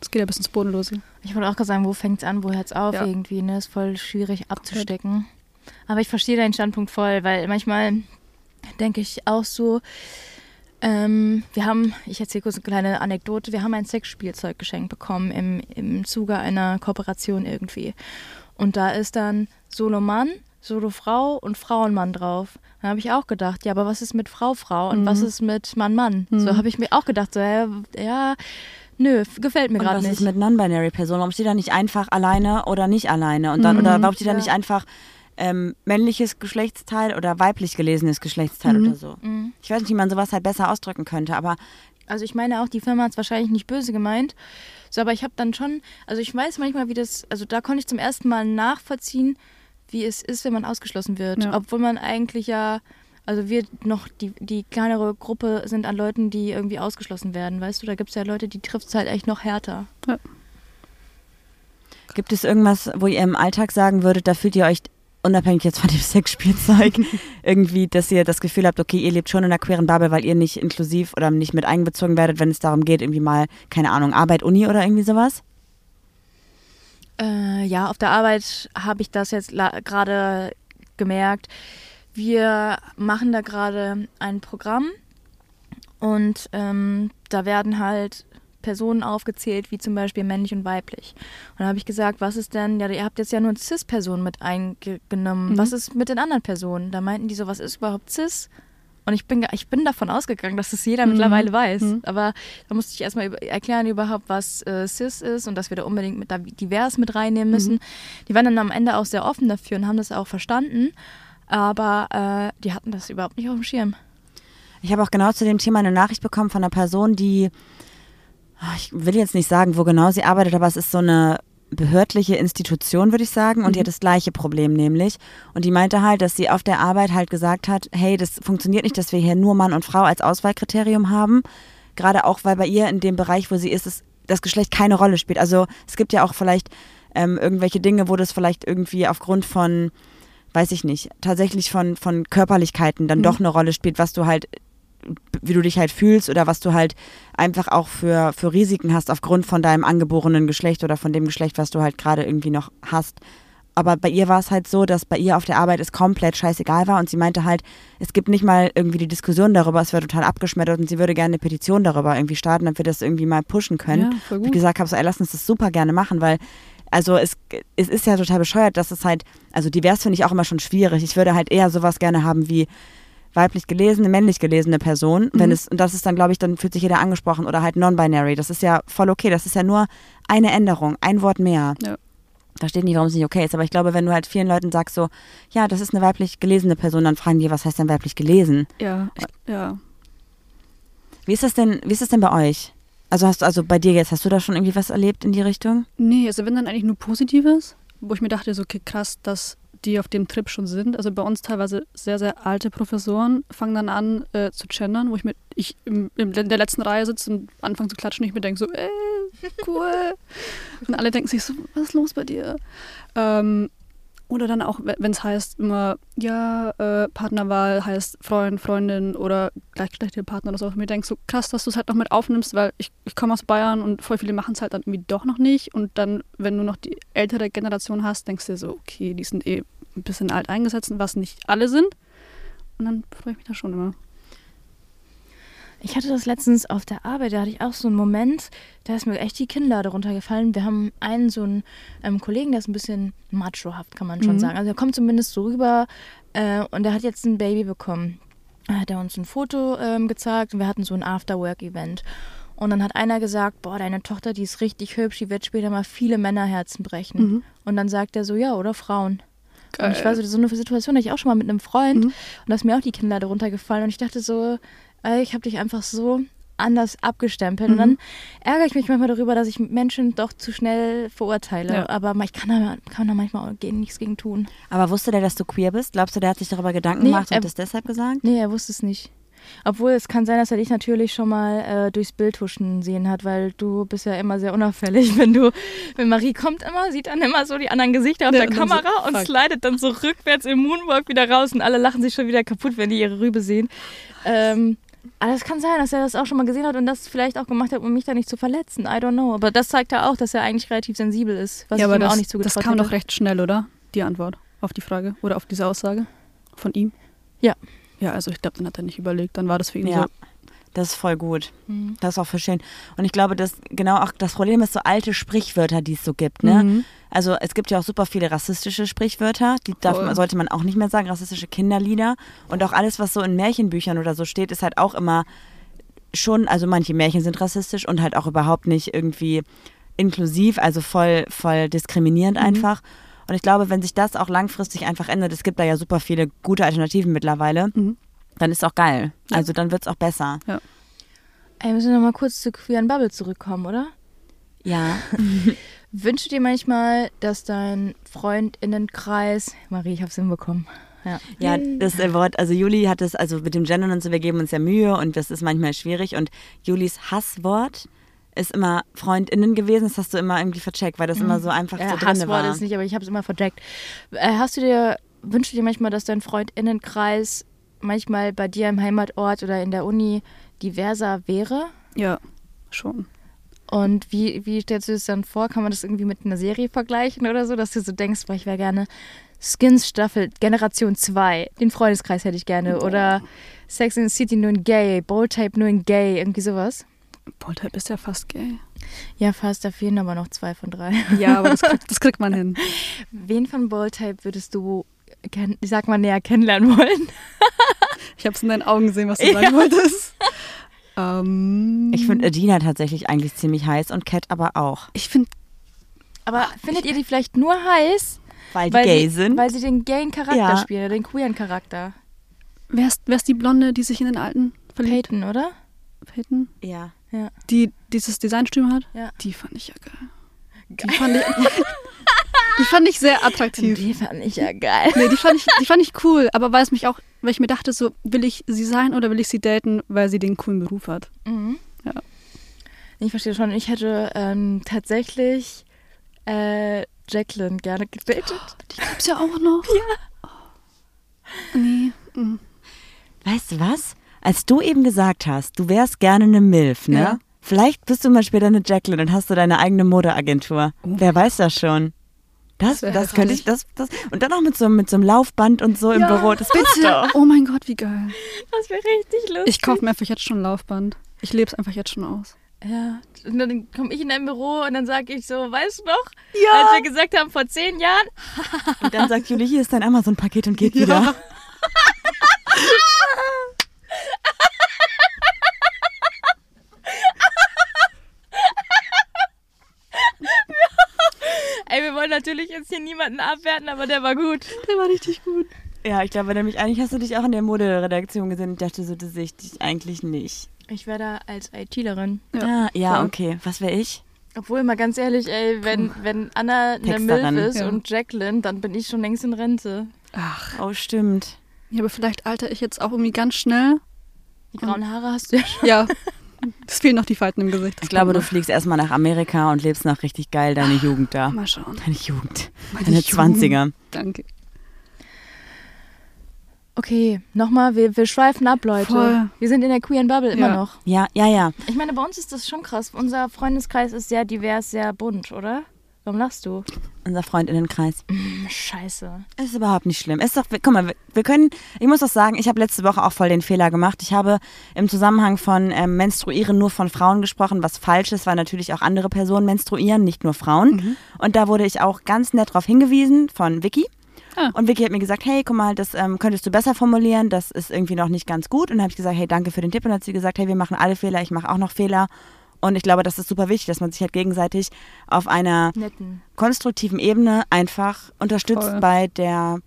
Das geht ja bis ins Bodenlose. Ich wollte auch gerade sagen, wo fängt es an, wo hört es auf Ja. irgendwie, ne? Ist voll schwierig abzustecken. Aber ich verstehe deinen Standpunkt voll, weil manchmal denke ich auch so, ähm, wir haben, ich erzähle kurz eine kleine Anekdote, wir haben ein Sexspielzeug geschenkt bekommen im, im Zuge einer Kooperation irgendwie. Und da ist dann Solo Mann, Solo Frau und Frauenmann drauf. Da habe ich auch gedacht, ja, aber was ist mit Frau, Frau und Mhm. was ist mit Mann, Mann? So Mhm. habe ich mir auch gedacht, so, ja, ja nö, gefällt mir gerade was nicht. ist mit Non-Binary-Personen? Warum steht da nicht einfach alleine oder nicht alleine? Und dann, Mhm, oder warum steht da ja. nicht einfach ähm, männliches Geschlechtsteil oder weiblich gelesenes Geschlechtsteil Mhm. oder so? Mhm. Ich weiß nicht, wie man sowas halt besser ausdrücken könnte, aber Also ich meine auch, die Firma hat es wahrscheinlich nicht böse gemeint. So, aber ich habe dann schon, also ich weiß manchmal, wie das, also da konnte ich zum ersten Mal nachvollziehen, wie es ist, wenn man ausgeschlossen wird. Ja. Obwohl man eigentlich ja, also wir noch die, die kleinere Gruppe sind an Leuten, die irgendwie ausgeschlossen werden. Weißt du, da gibt es ja Leute, die trifft es halt echt noch härter. Gibt es irgendwas, wo ihr im Alltag sagen würdet, da fühlt ihr euch unabhängig jetzt von dem Sexspielzeug (laughs) irgendwie, dass ihr das Gefühl habt, okay, ihr lebt schon in einer queeren Bubble, weil ihr nicht inklusiv oder nicht mit einbezogen werdet, wenn es darum geht, irgendwie mal, keine Ahnung, Arbeit, Uni oder irgendwie sowas? Äh, ja, auf der Arbeit habe ich das jetzt gerade gemerkt. Wir machen da gerade ein Programm und ähm, da werden halt Personen aufgezählt, wie zum Beispiel männlich und weiblich. Und da habe ich gesagt, was ist denn, ja, ihr habt jetzt ja nur Cis-Personen mit eingenommen. Mhm. Was ist mit den anderen Personen? Da meinten die so, was ist überhaupt Cis? Und ich bin, ich bin davon ausgegangen, dass es jeder Mhm. mittlerweile weiß. Mhm. Aber da musste ich erstmal erklären überhaupt, was äh, CIS ist und dass wir da unbedingt mit da divers mit reinnehmen müssen. Mhm. Die waren dann am Ende auch sehr offen dafür und haben das auch verstanden. Aber äh, die hatten das überhaupt nicht auf dem Schirm. Ich habe auch genau zu dem Thema eine Nachricht bekommen von einer Person, die, ich will jetzt nicht sagen, wo genau sie arbeitet, aber es ist so eine behördliche Institution, würde ich sagen, und die Mhm. hat das gleiche Problem nämlich. Und die meinte halt, dass sie auf der Arbeit halt gesagt hat, hey, das funktioniert nicht, dass wir hier nur Mann und Frau als Auswahlkriterium haben. Gerade auch, weil bei ihr in dem Bereich, wo sie ist, es, das Geschlecht keine Rolle spielt. Also es gibt ja auch vielleicht ähm, irgendwelche Dinge, wo das vielleicht irgendwie aufgrund von weiß ich nicht, tatsächlich von, von Körperlichkeiten dann Mhm. doch eine Rolle spielt, was du halt, wie du dich halt fühlst oder was du halt einfach auch für, für Risiken hast aufgrund von deinem angeborenen Geschlecht oder von dem Geschlecht, was du halt gerade irgendwie noch hast. Aber bei ihr war es halt so, dass bei ihr auf der Arbeit es komplett scheißegal war und sie meinte halt, es gibt nicht mal irgendwie die Diskussion darüber, es wird total abgeschmettert und sie würde gerne eine Petition darüber irgendwie starten, damit wir das irgendwie mal pushen können Ja, wie gesagt habe, so, ey, lass uns das super gerne machen, weil also es, es ist ja total bescheuert, dass es halt, also divers finde ich auch immer schon schwierig. Ich würde halt eher sowas gerne haben wie weiblich gelesene, männlich gelesene Person. Wenn Mhm. es, und das ist dann, glaube ich, dann fühlt sich jeder angesprochen oder halt non-binary. Das ist ja voll okay. Das ist ja nur eine Änderung, ein Wort mehr. Ja. Versteht nicht, warum es nicht okay ist, aber ich glaube, wenn du halt vielen Leuten sagst so, ja, das ist eine weiblich gelesene Person, dann fragen die, was heißt denn weiblich gelesen? Ja, ich, ja. Wie ist das denn, wie ist das denn bei euch? Also hast du, also bei dir jetzt, hast du da schon irgendwie was erlebt in die Richtung? Nee, also wenn dann eigentlich nur Positives, wo ich mir dachte, so okay, krass, dass die auf dem Trip schon sind. Also bei uns teilweise sehr, sehr alte Professoren fangen dann an äh, zu gendern, wo ich mit ich im, in der letzten Reihe sitze und anfange zu klatschen ich mir denke so, ey, cool. und alle denken sich so, was ist los bei dir? Ähm, oder dann auch, wenn es heißt immer, ja, äh, Partnerwahl heißt Freund, Freundin oder gleichgeschlechtliche Partner oder so. Und mir denke so, krass, dass du es halt noch mit aufnimmst, weil ich, ich komme aus Bayern und voll viele machen es halt dann irgendwie doch noch nicht. Und dann, wenn du noch die ältere Generation hast, denkst du dir so, okay, die sind eh ein bisschen alt eingesetzt, was nicht alle sind. Und dann freue ich mich da schon immer. Ich hatte das letztens auf der Arbeit, da hatte ich auch so einen Moment, da ist mir echt die Kinnlade runtergefallen. Wir haben einen so einen ähm, Kollegen, der ist ein bisschen machohaft, kann man schon Mhm. sagen. Also er kommt zumindest so rüber äh, und der hat jetzt ein Baby bekommen. Da hat er uns ein Foto ähm, gezeigt und wir hatten so ein After-Work-Event. Und dann hat einer gesagt, boah, deine Tochter, die ist richtig hübsch, die wird später mal viele Männerherzen brechen. Mhm. Und dann sagt er so, ja, oder Frauen. Geil. Und ich war so, so eine Situation, hatte ich auch schon mal mit einem Freund Mhm. und da ist mir auch die Kinnlade runtergefallen und ich dachte so, ey, ich habe dich einfach so anders abgestempelt. Und Mhm. dann ärgere ich mich manchmal darüber, dass ich Menschen doch zu schnell verurteile. Ja. Aber ich kann da, kann da manchmal auch gegen- nichts gegen tun. Aber wusste der, dass du queer bist? Glaubst du, der hat sich darüber Gedanken Nee, gemacht und er- das deshalb gesagt? Nee, er wusste es nicht. Obwohl es kann sein, dass er dich natürlich schon mal äh, durchs Bild huschen sehen hat, weil du bist ja immer sehr unauffällig. (laughs) Wenn du, wenn Marie kommt immer, sieht dann immer so die anderen Gesichter auf Ja, der und dann so, Kamera und slidet dann so rückwärts im Moonwalk wieder raus und alle lachen sich schon wieder kaputt, wenn die ihre Rübe sehen. Ähm, aber es kann sein, dass er das auch schon mal gesehen hat und das vielleicht auch gemacht hat, um mich da nicht zu verletzen. I don't know. Aber das zeigt ja auch, dass er eigentlich relativ sensibel ist, was ja, ich aber ihm das, auch nicht zugetraut das kam hätte. doch recht schnell, oder? Die Antwort auf die Frage oder auf diese Aussage von ihm. Ja. Ja, also ich glaube, dann hat er nicht überlegt. Dann war das für ihn Ja. so. Das ist voll gut. Mhm. Das ist auch voll schön. Und ich glaube, dass genau auch das Problem ist so alte Sprichwörter, die es so gibt. Ne? Mhm. Also es gibt ja auch super viele rassistische Sprichwörter, die darf, man- sollte man auch nicht mehr sagen, rassistische Kinderlieder. Und auch alles, was so in Märchenbüchern oder so steht, ist halt auch immer schon, also manche Märchen sind rassistisch und halt auch überhaupt nicht irgendwie inklusiv, also voll, voll diskriminierend einfach. Und ich glaube, wenn sich das auch langfristig einfach ändert, es gibt da ja super viele gute Alternativen mittlerweile, Mhm. dann ist auch geil. Ja. Also dann wird es auch besser. Ey, wir müssen noch mal kurz zu Queer Bubble zurückkommen, oder? Ja. (laughs) Wünschst du dir manchmal, dass dein Freundinnenkreis. Marie, ich hab's hinbekommen. Ja. Ja, das äh, Wort, also Juli hat es, also mit dem Gendern und so, wir geben uns ja Mühe und das ist manchmal schwierig. Und Julis Hasswort ist immer FreundInnen gewesen. Das hast du immer irgendwie vercheckt, weil das immer so einfach Ja, so drin Hasswort war. ist nicht, aber ich hab's immer verdeckt. Äh, hast du dir, wünschst du dir manchmal, dass dein Freundinnenkreis manchmal bei dir im Heimatort oder in der Uni diverser wäre? Ja, schon. Und wie, wie stellst du das dann vor? Kann man das irgendwie mit einer Serie vergleichen oder so, dass du so denkst, boah, ich wäre gerne Skins Staffel Generation 2, den Freundeskreis hätte ich gerne. Oder Sex in the City nur in Gay, Bold Type nur in Gay, irgendwie sowas. Poltergeist ist ja fast gay. Ja, fast, da fehlen aber noch zwei von drei. Ja, aber das kriegt, (laughs) das kriegt man hin. Wen von Bold Type würdest du, ich sag mal, näher kennenlernen wollen? Ich habe es in deinen Augen gesehen, was du sagen wolltest. Ähm, Ich finde Adina tatsächlich eigentlich ziemlich heiß und Cat aber auch. ich finde, Aber findet ihr die vielleicht nur heiß, Weil die weil, gay sie, sind. weil sie den gayen Charakter Ja. spielen, den queeren Charakter? wer ist, wer ist die Blonde, die sich in den Alten verliebt? Peyton, oder? Peyton? ja. Die dieses Designstudio hat? Ja. Die fand ich ja geil. Die fand ich, (laughs) die fand ich sehr attraktiv. Die fand ich ja geil. Nee, die fand ich, die fand ich cool, aber weil es mich auch, weil ich mir dachte, so, will ich sie sein oder will ich sie daten, weil sie den coolen Beruf hat? Mhm. Ja. Ich verstehe schon. Ich hätte ähm, tatsächlich äh, Jacqueline gerne gedatet. Die gibt's ja auch noch. Ja. Nee. mm. Weißt du was? Als du eben gesagt hast, du wärst gerne eine Milf, ne? Ja. Vielleicht bist du mal später eine Jacqueline und hast du deine eigene Modeagentur. Oh. Wer weiß das schon? Das, Das das könnte ich, das, das, und dann auch mit so, mit so einem Laufband und so im Ja, Büro. Das Bitte. (laughs) Oh mein Gott, wie geil. Das wäre richtig lustig. Ich kaufe mir einfach jetzt schon ein Laufband. Ich lebe es einfach jetzt schon aus. Ja. Und dann komme ich in dein Büro und dann sage ich so, weißt du noch, als wir gesagt haben, vor zehn Jahren, (laughs) Und dann sagt Juli, hier ist dein Amazon-Paket und geht wieder. ey, wir wollen natürlich jetzt hier niemanden abwerten, aber der war gut. Der war richtig gut. Ja, ich glaube nämlich, eigentlich hast du dich auch in der Moderedaktion gesehen. Ich dachte so, das sehe ich dich eigentlich nicht. Ich wäre da als ITlerin. Ja, ah, ja, okay. Was wäre ich? Obwohl, mal ganz ehrlich, ey, wenn, wenn Anna eine. Milf ist Ja. und Jacqueline, dann bin ich schon längst in Rente. Ach. Oh, stimmt. Ja, aber vielleicht alter ich jetzt auch irgendwie ganz schnell. Die grauen Haare hast du ja schon. Ja. (laughs) Es fehlen noch die Falten im Gesicht. Ich glaube, du fliegst erstmal nach Amerika und lebst noch richtig geil deine Jugend da. Mal schauen. Deine Jugend. Meine Deine Jugend. 20er. Danke. Okay, nochmal, wir, wir schweifen ab, Leute. Voll. Wir sind in der queeren Bubble immer Ja. noch. Ja, ja, ja. Ich meine, bei uns ist das schon krass. Unser Freundeskreis ist sehr divers, sehr bunt, oder? Warum lachst du? Unser Freundinnenkreis. Scheiße. Ist überhaupt nicht schlimm. Ist doch, guck mal, wir, wir können, ich muss doch sagen, ich habe letzte Woche auch voll den Fehler gemacht. Ich habe im Zusammenhang von ähm, Menstruieren nur von Frauen gesprochen, was falsch ist, weil natürlich auch andere Personen menstruieren, nicht nur Frauen. Und da wurde ich auch ganz nett darauf hingewiesen von Vicky. Ah. Und Vicky hat mir gesagt, hey, guck mal, das ähm, könntest du besser formulieren, das ist irgendwie noch nicht ganz gut. Und dann habe ich gesagt, hey, danke für den Tipp. Und dann hat sie gesagt, hey, wir machen alle Fehler, ich mache auch noch Fehler. Und ich glaube, das ist super wichtig, dass man sich halt gegenseitig auf einer Netten. konstruktiven Ebene einfach unterstützt Voll. bei der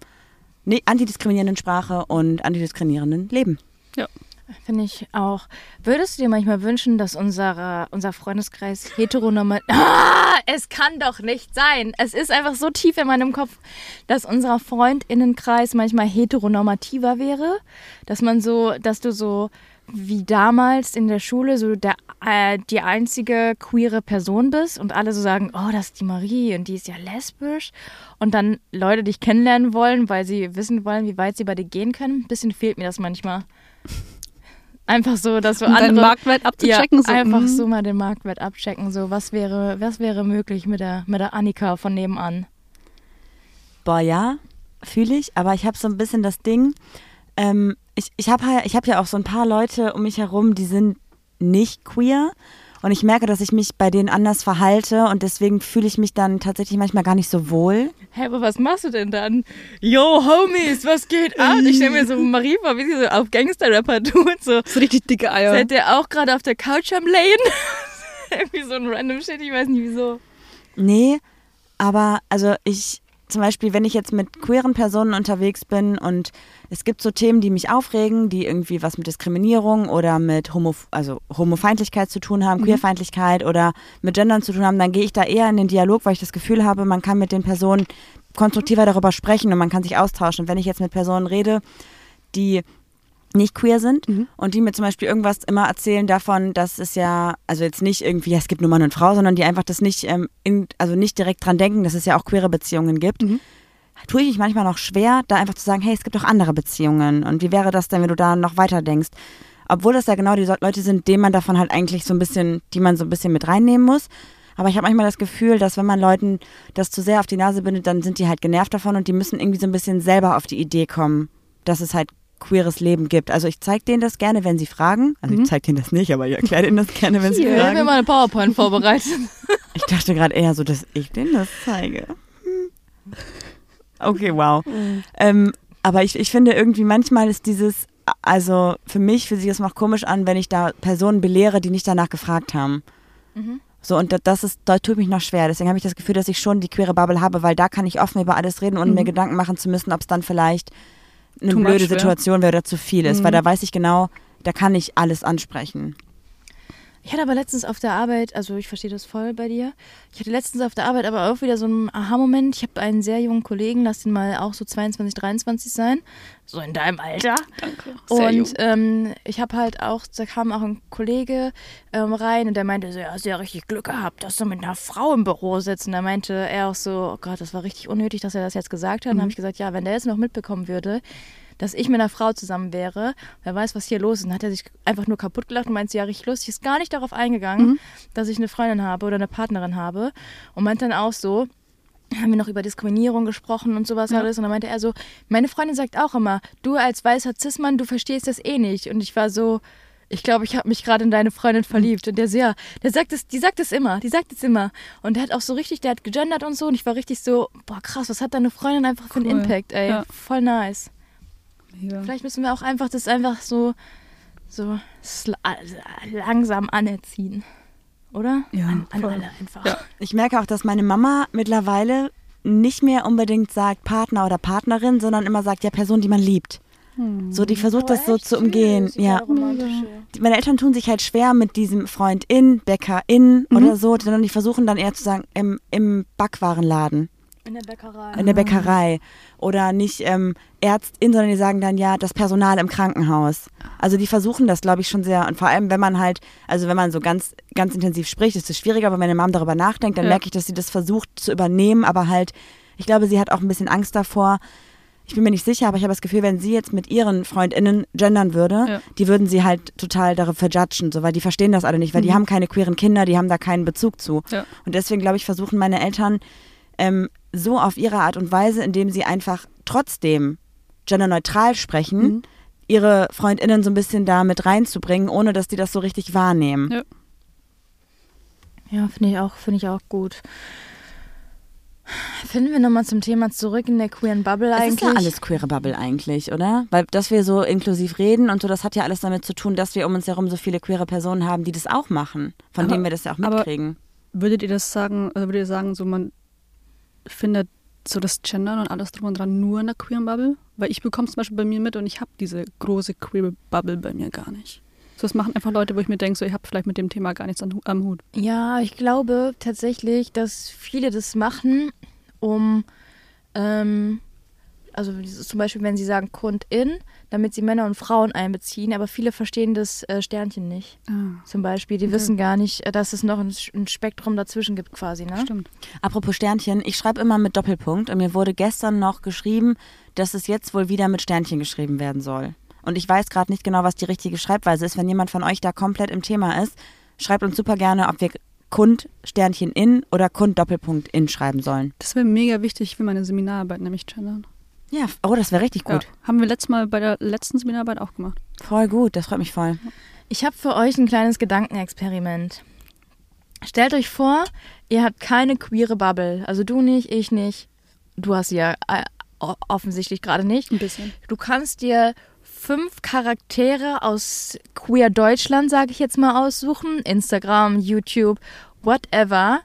ne- antidiskriminierenden Sprache und antidiskriminierenden Leben. Finde ich auch. Würdest du dir manchmal wünschen, dass unser, unser Freundeskreis heteronormativ. (laughs) Ah, es kann doch nicht sein. Es ist einfach so tief in meinem Kopf, dass unser Freundinnenkreis manchmal heteronormativer wäre. Dass man so, dass du so wie damals in der Schule so der, äh, die einzige queere Person bist und alle so sagen, oh, das ist die Marie und die ist ja lesbisch. Und dann Leute dich kennenlernen wollen, weil sie wissen wollen, wie weit sie bei dir gehen können. Ein bisschen fehlt mir das manchmal. Einfach so, dass wir Um andere deinen Marktwert abzuchecken. ja, so, einfach mm. so mal den Marktwert abchecken. So, was wäre, was wäre möglich mit der, mit der Annika von nebenan? Boah, ja, fühle ich, aber ich habe so ein bisschen das Ding, ähm, ich, ich habe ich hab ja auch so ein paar Leute um mich herum, die sind nicht queer und ich merke, dass ich mich bei denen anders verhalte und deswegen fühle ich mich dann tatsächlich manchmal gar nicht so wohl. Hä, aber was machst du denn dann? Yo, Homies, was geht ab? Ich stelle mir so (laughs) Marie vor, wie sie so auf Gangster-Rapper tut. So, So richtig dicke Eier. seid ihr auch gerade auf der Couch am Layen? (laughs) Irgendwie so ein random Shit, ich weiß nicht wieso. Nee, aber also ich zum Beispiel, wenn ich jetzt mit queeren Personen unterwegs bin und es gibt so Themen, die mich aufregen, die irgendwie was mit Diskriminierung oder mit Homo, also Homofeindlichkeit zu tun haben, Queerfeindlichkeit oder mit Gendern zu tun haben, dann gehe ich da eher in den Dialog, weil ich das Gefühl habe, man kann mit den Personen konstruktiver darüber sprechen und man kann sich austauschen. Und wenn ich jetzt mit Personen rede, die nicht queer sind und die mir zum Beispiel irgendwas immer erzählen davon, dass es ja, also jetzt nicht irgendwie, ja, es gibt nur Mann und Frau, sondern die einfach das nicht, ähm, in, also nicht direkt dran denken, dass es ja auch queere Beziehungen gibt, tue ich mich manchmal noch schwer, da einfach zu sagen, hey, es gibt auch andere Beziehungen und wie wäre das denn, wenn du da noch weiter denkst? Obwohl das ja genau die Leute sind, denen man davon halt eigentlich so ein bisschen, die man so ein bisschen mit reinnehmen muss. Aber ich habe manchmal das Gefühl, dass wenn man Leuten das zu sehr auf die Nase bindet, dann sind die halt genervt davon und die müssen irgendwie so ein bisschen selber auf die Idee kommen, dass es halt queeres Leben gibt. Also ich zeige denen das gerne, wenn sie fragen. Also ich zeige denen das nicht, aber ich erkläre denen das gerne, wenn sie Hier, ich habe mir fragen. mal eine PowerPoint vorbereitet. (laughs) Ich dachte gerade eher so, dass ich denen das zeige. Hm. Okay, wow. Ähm, aber ich, ich finde irgendwie manchmal ist dieses, also für mich fühlt sich das noch komisch an, wenn ich da Personen belehre, die nicht danach gefragt haben. So, und da- das ist, da tut mich noch schwer. Deswegen habe ich das Gefühl, dass ich schon die queere Bubble habe, weil da kann ich offen über alles reden, ohne mir Gedanken machen zu müssen, ob es dann vielleicht eine blöde. Situation wäre oder zu viel ist. Weil da weiß ich genau, da kann ich alles ansprechen. Ich hatte aber letztens auf der Arbeit, also ich verstehe das voll bei dir, ich hatte letztens auf der Arbeit aber auch wieder so einen Aha-Moment. Ich habe einen sehr jungen Kollegen, lass den mal auch so 22, 23 sein, so in deinem Alter. Danke. Sehr und jung. ähm, ich habe halt auch, da kam auch ein Kollege ähm, rein und der meinte so, ja, hast du ja richtig Glück gehabt, dass du mit einer Frau im Büro sitzt. Und da meinte er auch so, oh Gott, das war richtig unnötig, dass er das jetzt gesagt hat. Und dann habe ich gesagt, ja, wenn der jetzt noch mitbekommen würde, dass ich mit einer Frau zusammen wäre, wer weiß, was hier los ist. Und dann hat er sich einfach nur kaputt gelacht und meinte, ja, richtig lustig, ist gar nicht darauf eingegangen, dass ich eine Freundin habe oder eine Partnerin habe. Und meinte dann auch so, haben wir noch über Diskriminierung gesprochen und sowas alles. Und dann meinte er so, meine Freundin sagt auch immer, du als weißer Cis-Mann, du verstehst das eh nicht. Und ich war so, ich glaube, ich habe mich gerade in deine Freundin verliebt. Und der so, ja, der sagt es, die sagt es immer, die sagt es immer. Und der hat auch so richtig, der hat gegendert und so. Und ich war richtig so, boah, krass, was hat deine Freundin einfach für einen Cool. Impact, ey. Ja. Voll nice. Mega. Vielleicht müssen wir auch einfach das einfach so, so langsam anerziehen. Oder? Ja, an, an alle einfach. Ja. Ich merke auch, dass meine Mama mittlerweile nicht mehr unbedingt sagt Partner oder Partnerin, sondern immer sagt ja Person, die man liebt. So, die versucht das so zu umgehen. Ja. Die- Meine Eltern tun sich halt schwer mit diesem Freundin, Bäckerin oder so, sondern die versuchen dann eher zu sagen im, im Backwarenladen, In der Bäckerei. in der Bäckerei oder nicht ähm, Ärztin, sondern die sagen dann ja das Personal im Krankenhaus. Also die versuchen das, glaube ich, schon sehr und vor allem, wenn man halt, also wenn man so ganz ganz intensiv spricht, ist es schwieriger, aber wenn meine Mom darüber nachdenkt, dann Ja. merke ich, dass sie das versucht zu übernehmen, aber halt, ich glaube, sie hat auch ein bisschen Angst davor, Ich bin mir nicht sicher, aber ich habe das Gefühl, wenn sie jetzt mit ihren FreundInnen gendern würde, Ja. die würden sie halt total dafür judgen, so, weil die verstehen das alle nicht, weil die Mhm. haben keine queeren Kinder, die haben da keinen Bezug zu. Ja. Und deswegen, glaube ich, versuchen meine Eltern ähm, so auf ihre Art und Weise, indem sie einfach trotzdem genderneutral sprechen, Mhm. ihre FreundInnen so ein bisschen da mit reinzubringen, ohne dass die das so richtig wahrnehmen. Ja. Ja, finde ich auch, finde ich auch gut. Finden wir nochmal zum Thema zurück in der queeren Bubble Es eigentlich? ist ja alles queere Bubble eigentlich, oder? Weil, dass wir so inklusiv reden und so, das hat ja alles damit zu tun, dass wir um uns herum so viele queere Personen haben, die das auch machen, von Aber- denen wir das ja auch mitkriegen. Würdet ihr das sagen, also würdet ihr sagen, so man findet so das Gendern und alles drum und dran nur in der queeren Bubble? Weil ich bekomme es zum Beispiel bei mir mit und ich habe diese große queer Bubble bei mir gar nicht. So, das machen einfach Leute, wo ich mir denke, so, ich habe vielleicht mit dem Thema gar nichts an, am Hut. Ja, ich glaube tatsächlich, dass viele das machen, um, ähm, also dieses- zum Beispiel, wenn sie sagen Kundin, damit sie Männer und Frauen einbeziehen, aber viele verstehen das äh, Sternchen nicht. Ah, Zum Beispiel, die Okay. wissen gar nicht, äh, dass es noch ein, ein Spektrum dazwischen gibt quasi, ne? stimmt. Apropos Sternchen, ich schreibe immer mit Doppelpunkt und mir wurde gestern noch geschrieben, dass es jetzt wohl wieder mit Sternchen geschrieben werden soll. Und ich weiß gerade nicht genau, was die richtige Schreibweise ist. Wenn jemand von euch da komplett im Thema ist, schreibt uns super gerne, ob wir Kund Sternchen in oder Kund Doppelpunkt in schreiben sollen. Das wäre mega wichtig für meine Seminararbeit, nämlich gendern. Ja, oh, das wäre richtig gut. Ja, haben wir letztes Mal bei der letzten Seminararbeit auch gemacht. Voll gut, das freut mich voll. Ich habe für euch ein kleines Gedankenexperiment. Stellt euch vor, ihr habt keine queere Bubble. Also du nicht, ich nicht. Du hast sie ja äh, offensichtlich gerade nicht. Ein bisschen. Du kannst dir fünf Charaktere aus Queer Deutschland, sage ich jetzt mal, aussuchen. Instagram, YouTube, whatever.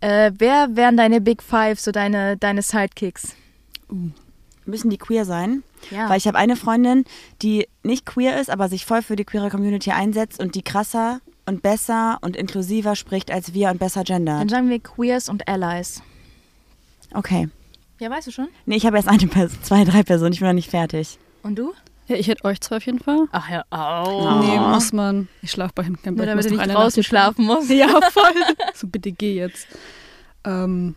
Äh, wer wären deine Big Five, so deine, deine Sidekicks? Müssen die queer sein? Ja. Weil ich habe eine Freundin, die nicht queer ist, aber sich voll für die queere Community einsetzt und die krasser und besser und inklusiver spricht als wir und besser Dann gendert. sagen wir Queers und Allies. Okay. Ja, weißt du schon? Nee, ich habe erst eine Person, zwei, drei Personen, ich bin noch nicht fertig. Und du? Ja, ich hätte euch zwei auf jeden Fall. Ach ja, Oh. Nee, muss man. Ich schlafe bei ihm kein Nur Bett. damit muss du nicht draußen Nacht- schlafen musst. Ja, voll. (laughs) so, bitte geh jetzt. Ähm,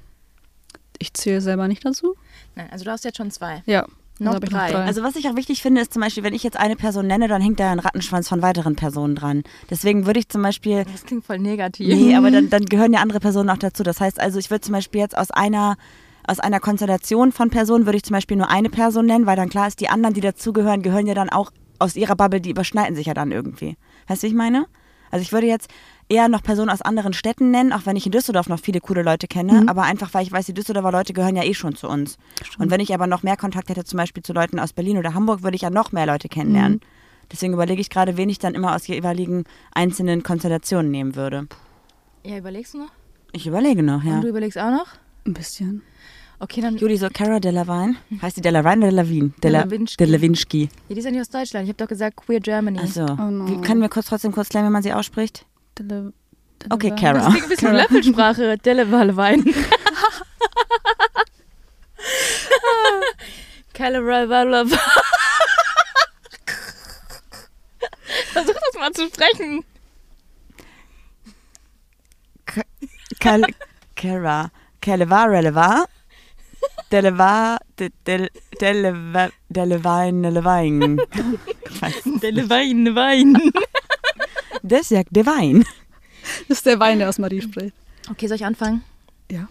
ich zähle selber nicht dazu. Nein, also du hast jetzt schon zwei. Ja. Noch hab ich drei. Also was ich auch wichtig finde, ist zum Beispiel, wenn ich jetzt eine Person nenne, dann hängt da ein Rattenschwanz von weiteren Personen dran. Deswegen würde ich zum Beispiel, Das klingt voll negativ. nee, aber dann, (laughs) dann gehören ja andere Personen auch dazu. Das heißt also, ich würde zum Beispiel jetzt aus einer aus einer Konstellation von Personen würde ich zum Beispiel nur eine Person nennen, weil dann klar ist, die anderen, die dazugehören, gehören ja dann auch aus ihrer Bubble, die überschneiden sich ja dann irgendwie. Weißt du, wie ich meine? Also ich würde jetzt eher noch Personen aus anderen Städten nennen, auch wenn ich in Düsseldorf noch viele coole Leute kenne, Mhm. aber einfach, weil ich weiß, die Düsseldorfer Leute gehören ja eh schon zu uns. Und wenn ich aber noch mehr Kontakt hätte, zum Beispiel zu Leuten aus Berlin oder Hamburg, würde ich ja noch mehr Leute kennenlernen. Deswegen überlege ich gerade, wen ich dann immer aus jeweiligen einzelnen Konstellationen nehmen würde. Ja, überlegst du noch? Ich überlege noch, ja. Und du überlegst auch noch? Ein bisschen. Okay, dann. Judy, so Cara Delevingne. Heißt die Delavine oder Delavine? Dela- Delevinski. Delevinski. Ja, die ist ja nicht aus Deutschland. Ich habe doch gesagt Queer Germany. Achso. Oh no. Können wir kurz trotzdem kurz klären, wie man sie ausspricht? Dele, Dele Okay. Cara. Das klingt ein bisschen wie Löffelsprache. (laughs) Delewalwein. Calawalawal. Versuch das mal zu sprechen. Cal Cara. Caleva, Releva. Deleva, de- del- Deleva, Delevine, Delevine. Ich (laughs) weiß nicht. Delewein, Wein. Das sagt Devine. (laughs) Das ist der Wein, der aus Marie spricht. Okay, soll ich anfangen? Ja.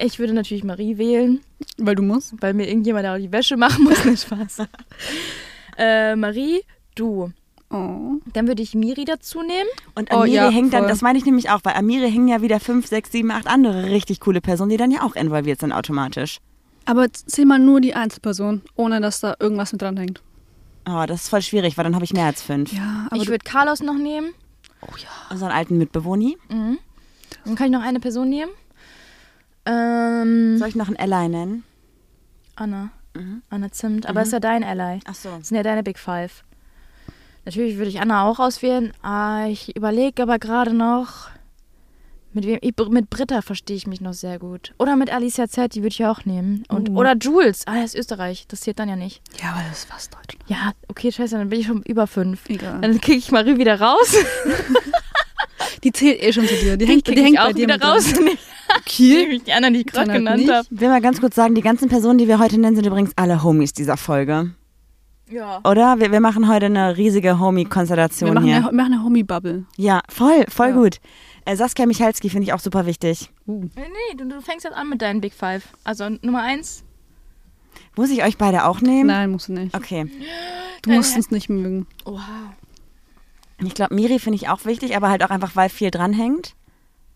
Ich würde natürlich Marie wählen, Weil du musst. weil mir irgendjemand auch die Wäsche machen muss. (laughs) Nicht Spaß. Äh, Marie, du. Oh. Dann würde ich Miri dazu nehmen. Und Oh, Amiri ja, hängt dann, voll. das meine ich nämlich auch, weil Amiri hängen ja wieder fünf, sechs, sieben, acht andere richtig coole Personen, die dann ja auch involviert sind automatisch. Aber zähl mal nur die Einzelperson, ohne dass da irgendwas mit dran hängt. Oh, das ist voll schwierig, weil dann habe ich mehr als fünf. Ja, aber ich du, würde Carlos noch nehmen. Unseren alten Mitbewohner. Mhm. Dann kann ich noch eine Person nehmen. Ähm, Soll ich noch einen Ally nennen? Anna. Mhm. Anna Zimt. Aber Mhm. ist ja dein Ally. Ach so. Das sind ja deine Big Five. Natürlich würde ich Anna auch auswählen. Ah, ich überlege aber gerade noch. Mit wem? Ich, mit Britta verstehe ich mich noch sehr gut. Oder mit Alicia Z, die würde ich auch nehmen. Und, Uh. Oder Jules. Ah, das ist Österreich. Das zählt dann ja nicht. ja, aber das ist fast Deutschland. Ja, okay, scheiße, dann bin ich schon über fünf. Egal. Dann kriege ich Marie wieder raus. (laughs) Die zählt eh schon zu dir. Die Die hängt, die hängt auch bei dir wieder raus. (laughs) Okay. Die anderen, die ich gerade halt genannt habe. Ich will mal ganz kurz sagen, die ganzen Personen, die wir heute nennen, sind übrigens alle Homies dieser Folge. Ja. Oder? Wir, wir machen heute eine riesige Homie-Konstellation hier. eine, wir machen eine Homie-Bubble. Ja, voll, voll Ja. gut. Äh, Saskia Michalski finde ich auch super wichtig. Uh. Nee, nee, du, du fängst jetzt an mit deinen Big Five. Also Nummer eins. Muss ich euch beide auch nehmen? Nein, musst du nicht. Okay. Du musst uns nicht mögen. Oha. Ich glaube, Miri finde ich auch wichtig, aber halt auch einfach, weil viel dranhängt.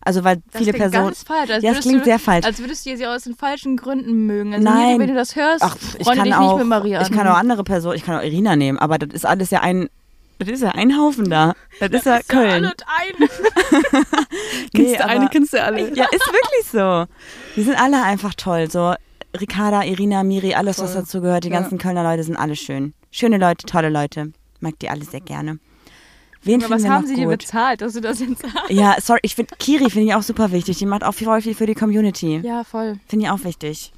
Also weil Das viele klingt Personen. ganz falsch. Als Ja, würdest klingt du, sehr falsch. Als würdest du sie aus den falschen Gründen mögen. Also Nein. Miri, wenn du das hörst, Ach, ich kann dich auch. nicht mit Maria Ich kann an. auch andere Personen. Ich kann auch Irina nehmen, aber das ist alles ja ein. Das ist ja ein Haufen da. Das ist ja Köln. Alle ein. (laughs) Kennst du aber- eine, kennst du alle. Ja, ist wirklich so. Die sind alle einfach toll. So Ricarda, Irina, Miri, alles, was Voll. dazu gehört. Die Ja. ganzen Kölner Leute sind alle schön. Schöne Leute, tolle Leute. Mag die alle sehr gerne. Wen Aber was haben sie dir gut? bezahlt, dass du das jetzt sagst? Ja, sorry, ich finde Kiri finde ich auch super wichtig. Die macht auch voll viel für die Community. Ja, voll. Finde ich auch wichtig.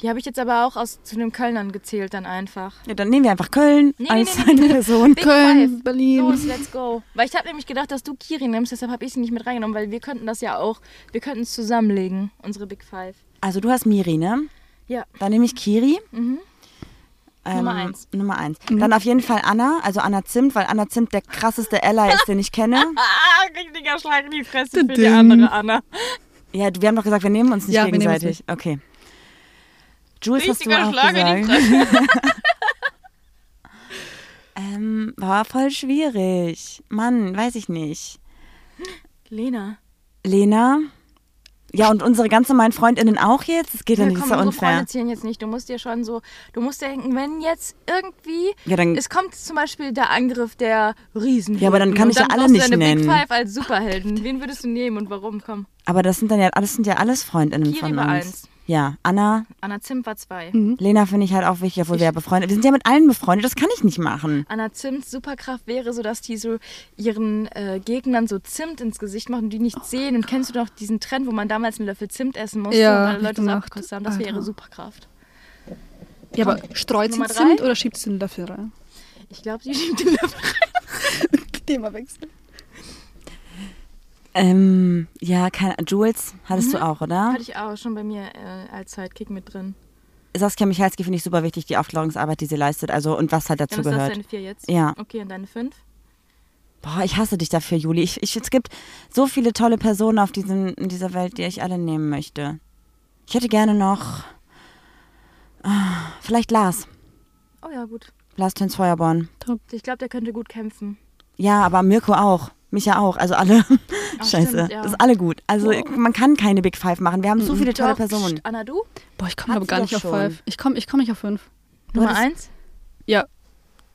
Die habe ich jetzt aber auch aus, zu den Kölnern gezählt dann einfach. Ja, dann nehmen wir einfach Köln Nee, als nee, nee, eine nee. Person. Big Köln, Five. Berlin. Los, let's go. Weil ich habe nämlich gedacht, dass du Kiri nimmst, deshalb habe ich sie nicht mit reingenommen, weil wir könnten das ja auch, wir könnten es zusammenlegen, unsere Big Five. Also du hast Miri, ne? Ja. Dann nehme ich Kiri. Mhm. Ähm, Nummer eins. Nummer eins. Mhm. Dann auf jeden Fall Anna, also Anna Zimt, weil Anna Zimt der krasseste Ally ist, den ich kenne. Ah, (laughs) richtiger Schlag in die Fresse für die andere Anna. Ja, wir haben doch gesagt, wir nehmen uns nicht Ja, wir nehmen uns gegenseitig. Okay. Jules hast du Richtiger auch Schlag in die gesagt. (laughs) ähm, war voll schwierig. Mann, weiß ich nicht. Lena. Lena. Ja, und unsere ganzen meinen Freundinnen auch jetzt? Das geht ja, Ja, nicht, komm, ja unsere unfair. Freunde zählen jetzt nicht. Du musst dir schon so, du musst denken, wenn jetzt irgendwie, Ja, dann, es kommt zum Beispiel der Angriff der Riesen. Ja, aber dann kann ich ja dann alle brauchst du nicht deine nennen. Big Five als Superhelden. Wen würdest du nehmen und warum? Komm. aber das sind dann ja, alles sind ja alles Freundinnen Kiri von uns. eins. Ja, Anna, Anna Zimt war zwei. Mhm. Lena finde ich halt auch wichtig, obwohl wir ja befreundet Wir sind ja mit allen befreundet, das kann ich nicht machen. Anna Zimts Superkraft wäre so, dass die so ihren äh, Gegnern so Zimt ins Gesicht machen, die nicht sehen. Und kennst du noch diesen Trend, wo man damals einen Löffel Zimt essen musste Ja, und alle ich Leute so abgekostet haben? Das wäre ihre Superkraft. Ja, aber streut sie Zimt oder schiebt sie den Löffel rein? Ich glaube, sie schiebt den Löffel. (laughs) Thema wechseln. Ähm, ja, keine, Jules hattest Mhm. du auch, oder? Hatte ich auch schon bei mir äh, als Sidekick mit drin. Saskia Michalski finde ich super wichtig, die Aufklärungsarbeit, die sie leistet, also und was halt dazu Dann ist das gehört. deine vier jetzt? Ja. Okay, und deine fünf? Boah, ich hasse dich dafür, Juli. Ich, ich, es gibt so viele tolle Personen auf diesem, in dieser Welt, die ich alle nehmen möchte. Ich hätte gerne noch. ah, Vielleicht Lars. Oh ja, gut. Lars Töns Feuerborn. Ich glaube, der könnte gut kämpfen. Ja, aber Mirko auch. Micha auch. Also alle. (laughs) Ach, Scheiße. stimmt, ja. Das ist alle gut. Also man kann keine Big Five machen. Wir haben so viele tolle Doch, Personen. pst, Anna, du? Boah, ich komme aber gar nicht auf schon. fünf. Ich komme ich komm nicht auf fünf. Nummer eins? Ja.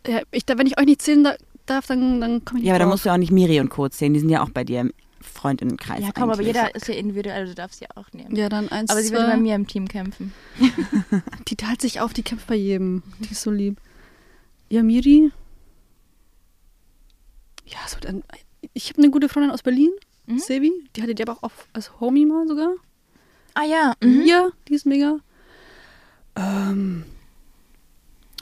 ja ich, da- wenn ich euch nicht zählen da, darf, dann, dann komme ich nicht Ja, aber da musst du auch nicht Miri und Co. zählen. Die sind ja auch bei dir im Freundinnenkreis. Ja, komm, aber jeder ist ja individuell, du darfst sie auch nehmen. Ja, dann eins, aber sie würde bei mir im Team kämpfen. (laughs) Die teilt sich auf, die kämpft bei jedem. Die ist so lieb. Ja, Miri. Ja, so dann. Ich habe eine gute Freundin aus Berlin, Mhm. Sevi. Die hatte die aber auch auf, als Homie mal sogar. Ah ja. Mhm. Ja, die ist mega. Ähm.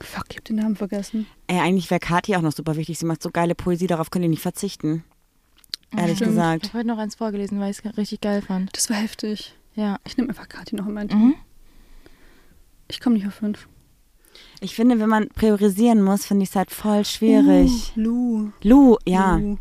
Fuck, ich hab den Namen vergessen. Ey, eigentlich wäre Kathi auch noch super wichtig. Sie macht so geile Poesie, darauf könnt ihr nicht verzichten. Ehrlich Stimmt. Ich gesagt. habe heute noch eins vorgelesen, weil ich es richtig geil fand. Das war heftig. Ja. Ich nehme einfach Kathi noch in mein Team. Mhm. Ich komme nicht auf fünf. Ich finde, wenn man priorisieren muss, finde ich es halt voll schwierig. Uh, Lu. Lu, ja. Lu.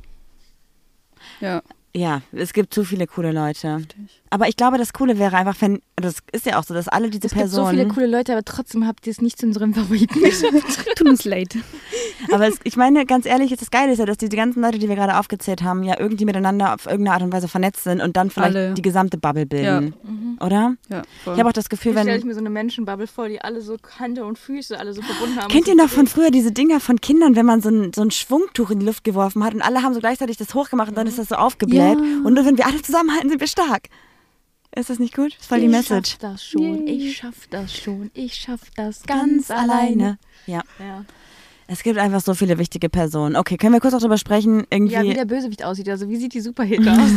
Ja, Ja, es gibt zu viele coole Leute. richtig. Aber ich glaube, das Coole wäre einfach, wenn, das ist ja auch so, dass alle diese Es gibt so Personen. viele coole Leute, aber trotzdem habt ihr es nicht zu unseren Favoriten geschafft. (laughs) Tut uns leid. (laughs) Aber es, ich meine, ganz ehrlich, das Geile ist ja, dass diese ganzen Leute, die wir gerade aufgezählt haben, ja irgendwie miteinander auf irgendeine Art und Weise vernetzt sind und dann vielleicht Alle. die gesamte Bubble bilden. Oder? Ja, voll. Ich habe auch das Gefühl, ich wenn. mir so eine Menschenbubble vor, die alle so Hände und Füße alle so verbunden haben. Kennt ihr noch von früher diese Dinger von Kindern, wenn man so ein, so ein Schwungtuch in die Luft geworfen hat und alle haben so gleichzeitig das hochgemacht und dann ist das so aufgebläht. Ja. Und nur wenn wir alle zusammenhalten, sind wir stark. Ist das nicht gut? Das voll die ich Message. schaff das schon, Yay. ich schaff das schon, ich schaff das ganz, alleine. Ja. Ja. Es gibt einfach so viele wichtige Personen. Okay, können wir kurz auch drüber sprechen? Irgendwie. ja, wie der Bösewicht aussieht. Also wie sieht die Superhit aus?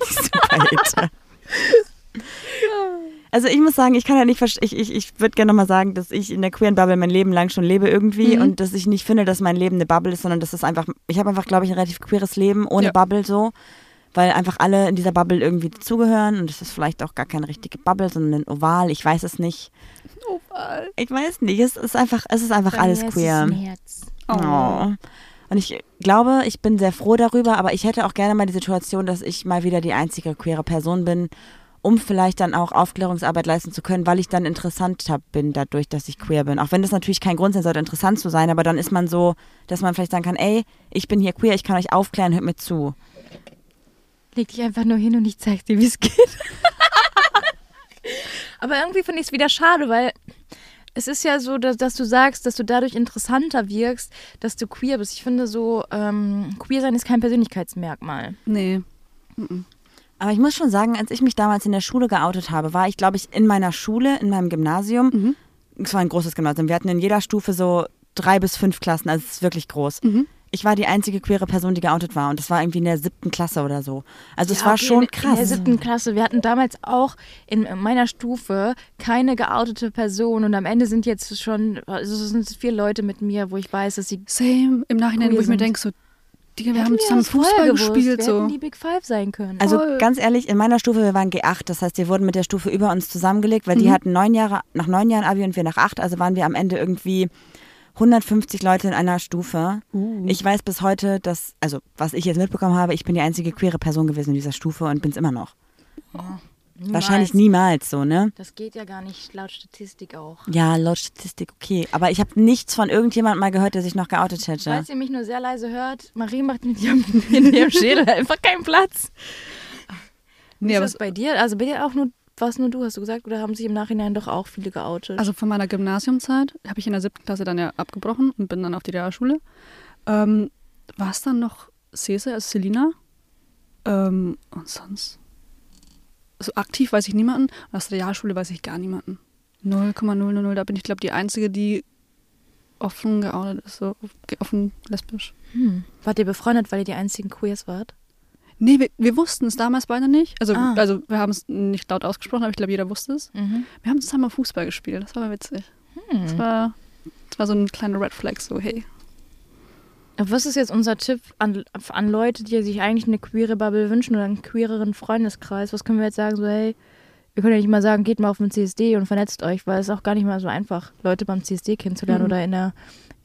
(laughs) Alter. (laughs) Also ich muss sagen, ich kann ja nicht verstehen, ich, ich, ich würde gerne nochmal sagen, dass ich in der queeren Bubble mein Leben lang schon lebe irgendwie Mhm. und dass ich nicht finde, dass mein Leben eine Bubble ist, sondern dass es einfach, ich habe einfach, glaube ich, ein relativ queeres Leben ohne Ja. Bubble so. Weil einfach alle in dieser Bubble irgendwie dazugehören und es ist vielleicht auch gar keine richtige Bubble, sondern ein Oval, ich weiß es nicht. Oval. Ich weiß nicht, es ist einfach, es ist einfach alles ist queer. Herz. Oh. Und ich glaube, ich bin sehr froh darüber, aber ich hätte auch gerne mal die Situation, dass ich mal wieder die einzige queere Person bin, um vielleicht dann auch Aufklärungsarbeit leisten zu können, weil ich dann interessanter bin dadurch, dass ich queer bin. Auch wenn das natürlich kein Grund sein sollte, interessant zu sein, aber dann ist man so, dass man vielleicht sagen kann, ey, ich bin hier queer, ich kann euch aufklären, hört mir zu. Leg dich einfach nur hin und ich zeig dir, wie es geht. (laughs) Aber irgendwie finde ich es wieder schade, weil es ist ja so, dass, dass, du sagst, dass du dadurch interessanter wirkst, dass du queer bist. Ich finde so, ähm, queer sein ist kein Persönlichkeitsmerkmal. Nee. Aber ich muss schon sagen, als ich mich damals in der Schule geoutet habe, war ich, glaube ich, in meiner Schule, in meinem Gymnasium. Mhm. Es war ein großes Gymnasium. Wir hatten in jeder Stufe so drei bis fünf Klassen, also es ist wirklich groß. Mhm. Ich war die einzige queere Person, die geoutet war und das war irgendwie in der siebten Klasse oder so. Also es Ja, war okay, schon in, krass. In der siebten Klasse. Wir hatten damals auch in meiner Stufe keine geoutete Person und am Ende sind jetzt schon, also es sind vier Leute mit mir, wo ich weiß, dass sie Same. Im Nachhinein, wo ich mir denke, so, Digga, wir Hätten haben zusammen Fußball gewusst, gespielt. Wir So. hätten die Big Five sein können. Also Voll. ganz ehrlich, in meiner Stufe, wir waren G8, das heißt, wir wurden mit der Stufe über uns zusammengelegt, weil die Mhm. hatten neun Jahre, nach neun Jahren Abi und wir nach acht, also waren wir am Ende irgendwie 150 Leute in einer Stufe. Uh. Ich weiß bis heute, dass, also was ich jetzt mitbekommen habe, ich bin die einzige queere Person gewesen in dieser Stufe und bin es immer noch. Wahrscheinlich niemals so, ne? Das geht ja gar nicht laut Statistik auch. Ja, laut Statistik okay. Aber ich habe nichts von irgendjemandem mal gehört, der sich noch geoutet hätte. Falls ihr mich nur sehr leise hört, Marie macht mit ihrem, (laughs) in ihrem Schädel einfach keinen Platz. Nee, ist aber das bei dir? Also bei dir auch nur, was nur du, hast du gesagt? Oder haben sich im Nachhinein doch auch viele geoutet? Also von meiner Gymnasiumzeit habe ich in der siebten Klasse dann ja abgebrochen und bin dann auf die Realschule. Ähm, war es dann noch Cese, also Selina? Ähm, und sonst? So aktiv weiß ich niemanden. Und aus der Realschule weiß ich gar niemanden. 0,000. Da bin ich, glaube die Einzige, die offen geoutet ist, so offen lesbisch. hm. Wart ihr befreundet, weil ihr die einzigen Queers wart? Nee, wir, wir wussten es damals beide nicht. Also, Ah. also wir haben es nicht laut ausgesprochen, aber ich glaube, jeder wusste es. Mhm. Wir haben zusammen Fußball gespielt. Das war witzig. Das Hm. war, das war so ein kleiner Red Flag, so hey. Was ist jetzt unser Tipp an, an Leute, die sich eigentlich eine queere Bubble wünschen oder einen queereren Freundeskreis? Was können wir jetzt sagen? So, hey, wir können ja nicht mal sagen, geht mal auf den CSD und vernetzt euch, weil es ist auch gar nicht mal so einfach, Leute beim CSD kennenzulernen Mhm. oder in der,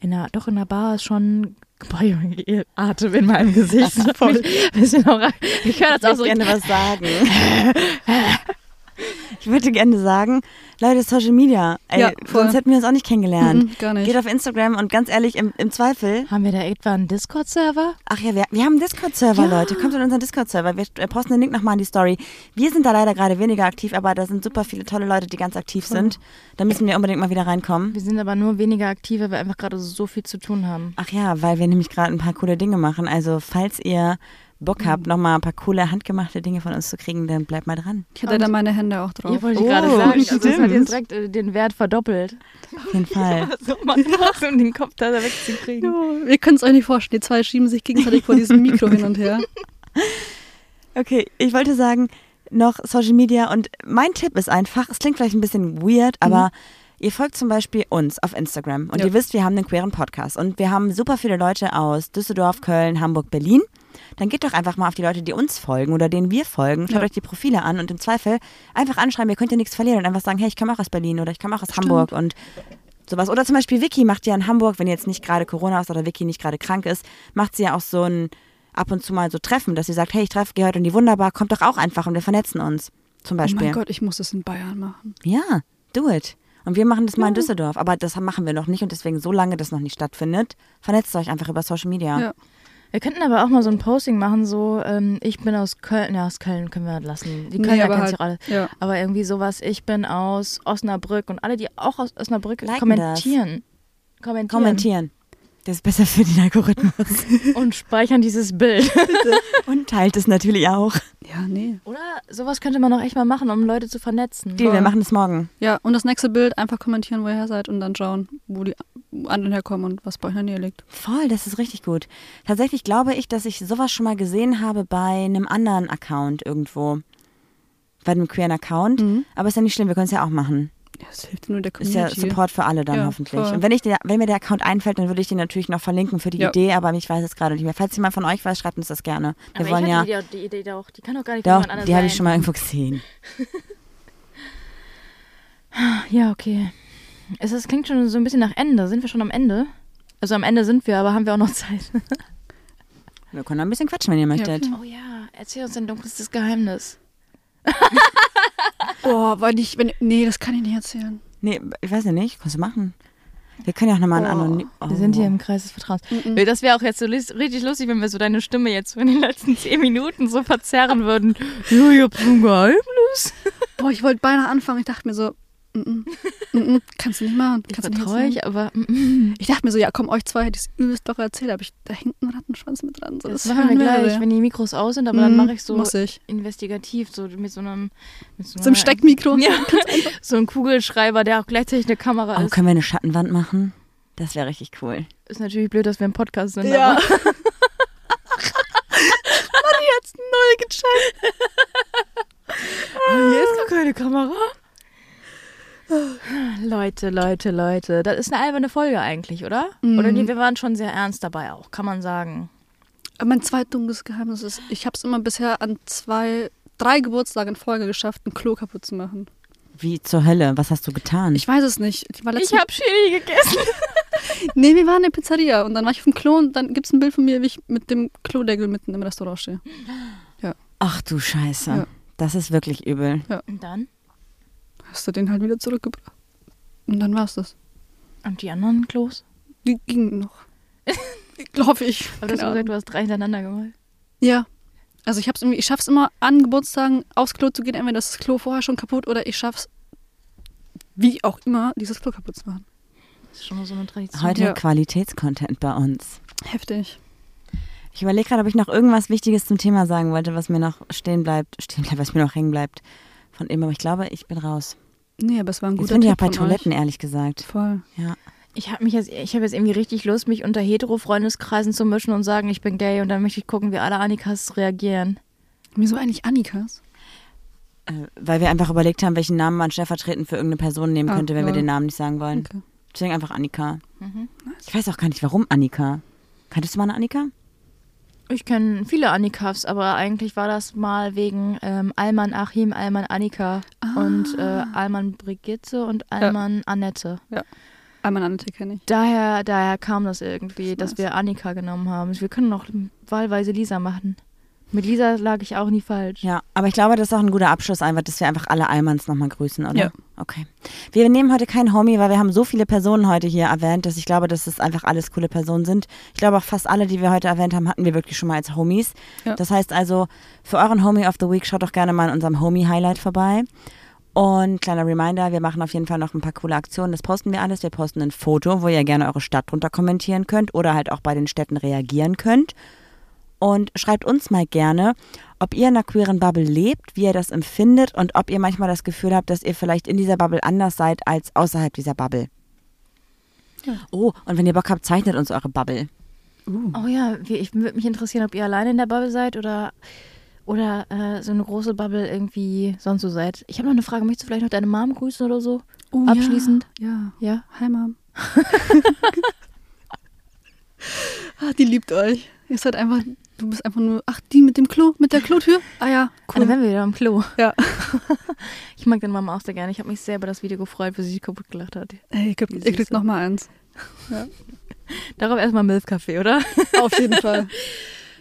in der, doch in der Bar ist schon. Boah, Junge, Atem in meinem Gesicht. (laughs) Ich höre das auch Ich so. würde gerne was sagen. (laughs) ich würde gerne sagen, Leute, Social Media. Ey, Ja, voll. sonst hätten wir uns auch nicht kennengelernt. Mhm, gar nicht. Geht auf Instagram und ganz ehrlich, im, im Zweifel, Haben wir da etwa einen Discord-Server? ach ja, wir, wir haben einen Discord-Server, Ja. Leute. Kommt in unseren Discord-Server. Wir posten den Link nochmal in die Story. Wir sind da leider gerade weniger aktiv, aber da sind super viele tolle Leute, die ganz aktiv sind. Da müssen wir unbedingt mal wieder reinkommen. Wir sind aber nur weniger aktiv, weil wir einfach gerade so viel zu tun haben. Ach ja, weil wir nämlich gerade ein paar coole Dinge machen. Also, falls ihr Bock habt, nochmal ein paar coole handgemachte Dinge von uns zu kriegen, dann bleibt mal dran. Ich hätte da meine Hände auch drauf. Ja, wollte ich Oh, gerade sagen. Also das hat stimmt. jetzt direkt äh, den Wert verdoppelt. Auf jeden Fall. (laughs) so machen das, um den Kopf da wegzukriegen. Ja, ihr könnt es euch nicht vorstellen, die zwei schieben sich gegenseitig vor diesem Mikro hin und her. (laughs) Okay, ich wollte sagen, noch Social Media und mein Tipp ist einfach, es klingt vielleicht ein bisschen weird, aber ihr folgt zum Beispiel uns auf Instagram und Ja. ihr wisst, wir haben einen queeren Podcast und wir haben super viele Leute aus Düsseldorf, Köln, Hamburg, Berlin. Dann geht doch einfach mal auf die Leute, die uns folgen oder denen wir folgen, schaut Ja. euch die Profile an und im Zweifel einfach anschreiben, ihr könnt ja nichts verlieren und einfach sagen, hey, ich komme auch aus Berlin oder ich komme auch aus Hamburg und sowas. Oder zum Beispiel Vicky macht ja in Hamburg, wenn jetzt nicht gerade Corona ist oder Vicky nicht gerade krank ist, macht sie ja auch so ein ab und zu mal so Treffen, dass sie sagt, hey, ich treffe, gehe heute in die Wunderbar, kommt doch auch einfach und wir vernetzen uns. Zum Oh Beispiel. mein Gott, ich muss das in Bayern machen. Ja, do it. Und wir machen das mal in Düsseldorf, aber das machen wir noch nicht und deswegen, solange das noch nicht stattfindet, vernetzt euch einfach über Social Media. Ja. Wir könnten aber auch mal so ein Posting machen, so, ähm, ich bin aus Köln, ja, aus Köln können wir lassen. Die Nee, Kölner aber kennen halt- sich auch alle. Ja. Aber irgendwie sowas, ich bin aus Osnabrück und alle, die auch aus Osnabrück Liken kommentieren. Kommentieren. Kommentieren. Das ist besser für den Algorithmus. (laughs) Und speichern dieses Bild. (laughs) und teilt es natürlich auch. Ja, nee. Oder sowas könnte man auch echt mal machen, um Leute zu vernetzen. Die, wir machen das morgen. Ja, und das nächste Bild einfach kommentieren, wo ihr her seid und dann schauen, wo die anderen herkommen und was bei euch in der Nähe liegt. Voll, das ist richtig gut. Tatsächlich glaube ich, dass ich sowas schon mal gesehen habe bei einem anderen Account irgendwo. Bei einem queeren Account. Mhm. Aber ist ja nicht schlimm, wir können es ja auch machen. Ja, das hilft nur der Ist ja Community. Support für alle dann Ja, hoffentlich. voll. Und wenn, ich der, wenn mir der Account einfällt, dann würde ich den natürlich noch verlinken für die Ja. Idee, aber ich weiß es gerade nicht mehr. Falls jemand von euch weiß, schreibt uns das gerne. Wir Aber wollen ich ja. hatte die, die Idee doch. Die kann doch gar nicht Doch, jemand anders die habe ich schon mal irgendwo gesehen. (laughs) Ja, okay. Es ist, klingt schon so ein bisschen nach Ende. Sind wir schon am Ende? Also am Ende sind wir, aber haben wir auch noch (laughs) Zeit. Wir können noch ein bisschen quatschen, wenn ihr möchtet. okay. Oh ja, erzähl uns dein dunkelstes Geheimnis. (laughs) Boah, weil ich, wenn, nee, das kann ich nicht erzählen. Nee, ich weiß ja nicht. Kannst du machen. Wir können ja auch nochmal ein Oh. Anonym. Wir sind hier im Kreis des Vertrauens. Mhm. Das wäre auch jetzt so richtig lustig, wenn wir so deine Stimme jetzt so in den letzten zehn Minuten so verzerren würden. Ja, ich hab so ein Geheimnis. Boah, ich wollte beinahe anfangen. Ich dachte mir so, mm -mm, mm -mm, kannst du nicht machen. Ich Kannst du nicht vertraue ich, aber mm, Ich dachte mir so, ja, komm, euch zwei hätte ich es übelst locker erzählt, aber ich, da hinten einen Rattenschwanz mit dran. So, das das machen wir gleich, wenn die Mikros aus sind, aber dann Mhm, mache ich so ich. investigativ, so mit so einem mit so, So ein einer- Steckmikro. (laughs) Ja, (laughs) so ein Kugelschreiber, der auch gleichzeitig eine Kamera Oh, ist. können wir eine Schattenwand machen? Das wäre richtig cool. Ist natürlich blöd, dass wir im Podcast sind. Ja. Aber (laughs) Manni hat's null gecheckt. hier ist gar keine Kamera. Leute, Leute, Leute. Das ist eine alberne Folge eigentlich, oder? Mhm. Oder nee, wir waren schon sehr ernst dabei auch, kann man sagen. Mein zweitdunkles Geheimnis ist, ich habe es immer bisher an zwei, drei Geburtstagen in Folge geschafft, ein Klo kaputt zu machen. Wie zur Hölle? Was hast du getan? Ich weiß es nicht. Ich Ich habe Chili gegessen. (laughs) nee, wir waren in der Pizzeria und dann war ich auf dem Klo und dann gibt es ein Bild von mir, wie ich mit dem Klodeckel mitten im Restaurant stehe. (gasps) Ach du Scheiße. Ja. Das ist wirklich übel. Und dann? Hast du den halt wieder zurückgebracht. Und dann war's das. Und die anderen Klos? Die gingen noch. (laughs) Glaube ich. Aber du hast gesagt, du hast drei hintereinander gemalt. Ja. Also ich hab's irgendwie, ich schaff's immer an Geburtstagen aufs Klo zu gehen, entweder das Klo vorher schon kaputt oder ich schaff's, wie auch immer, dieses Klo kaputt zu machen. Das ist schon mal so eine Tradition. Heute Ja. Qualitätscontent bei uns. Heftig. Ich überlege gerade, ob ich noch irgendwas Wichtiges zum Thema sagen wollte, was mir noch stehen bleibt, stehen bleibt, was mir noch hängen bleibt von eben. Aber ich glaube, ich bin raus. Nee, aber es war ein Jetzt guter bin ich auch bei Toiletten, Euch. ehrlich gesagt. Voll. Ja. Ich habe mich jetzt, ich habe jetzt irgendwie richtig Lust, mich unter hetero-Freundeskreisen zu mischen und sagen, ich bin gay und dann möchte ich gucken, wie alle Annikas reagieren. Wieso eigentlich Annikas? Äh, weil wir einfach überlegt haben, welchen Namen man stellvertretend für irgendeine Person nehmen Ah, könnte, wenn wir den Namen nicht sagen wollen. Okay. Deswegen einfach Annika. Mhm. Ich weiß auch gar nicht, warum Annika. Kanntest du mal eine Annika? Ich kenne viele Annikas, aber eigentlich war das mal wegen ähm, Alman Achim, Alman Annika und äh, Alman Brigitte und Alman Annette. Einmal Annette kenne ich. Daher, daher kam das irgendwie, Das dass ist wir Annika genommen haben. Wir können noch wahlweise Lisa machen. Mit Lisa lag ich auch nie falsch. Ja, aber ich glaube, das ist auch ein guter Abschluss, einfach, dass wir einfach alle Almans nochmal grüßen, oder? Ja. Okay. Wir nehmen heute keinen Homie, weil wir haben so viele Personen heute hier erwähnt, dass ich glaube, dass es einfach alles coole Personen sind. Ich glaube auch fast alle, die wir heute erwähnt haben, hatten wir wirklich schon mal als Homies. Ja. Das heißt also, für euren Homie of the Week schaut doch gerne mal in unserem Homie-Highlight vorbei. Und kleiner Reminder, wir machen auf jeden Fall noch ein paar coole Aktionen. Das posten wir alles. Wir posten ein Foto, wo ihr gerne eure Stadt drunter kommentieren könnt oder halt auch bei den Städten reagieren könnt. Und schreibt uns mal gerne, ob ihr in einer queeren Bubble lebt, wie ihr das empfindet und ob ihr manchmal das Gefühl habt, dass ihr vielleicht in dieser Bubble anders seid als außerhalb dieser Bubble. Ja. Oh, und wenn ihr Bock habt, zeichnet uns eure Bubble. Uh. Oh ja, ich würde mich interessieren, ob ihr alleine in der Bubble seid oder, oder äh, so eine große Bubble irgendwie sonst so seid. Ich habe noch eine Frage. Möchtest du vielleicht noch deine Mom grüßen oder so? Uh, Abschließend? Ja. ja. Ja? Hi, Mom. (laughs) (laughs) ah, die liebt euch. Ihr seid einfach, du bist einfach nur, ach, die mit dem Klo, mit der Klotür? Ah ja, Cool. Dann wären wir wieder am Klo. Ja. (laughs) Ich mag deine Mama auch sehr gerne. Ich habe mich sehr über das Video gefreut, wie sie sich kaputt gelacht hat. Ey, Die ihr kriegt Süße. noch mal eins. (laughs) Darauf erstmal Milfkaffee, oder? Auf jeden Fall. (laughs)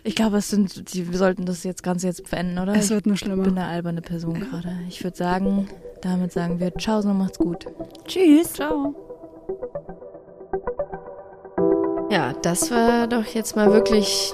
Ich glaube, es sind, die, wir sollten das jetzt Ganze jetzt beenden, oder? Es ich wird nur bin schlimmer. eine alberne Person gerade. Ich würde sagen, damit sagen wir Ciao, so macht's gut. Tschüss. Ciao. Ja, das war doch jetzt mal wirklich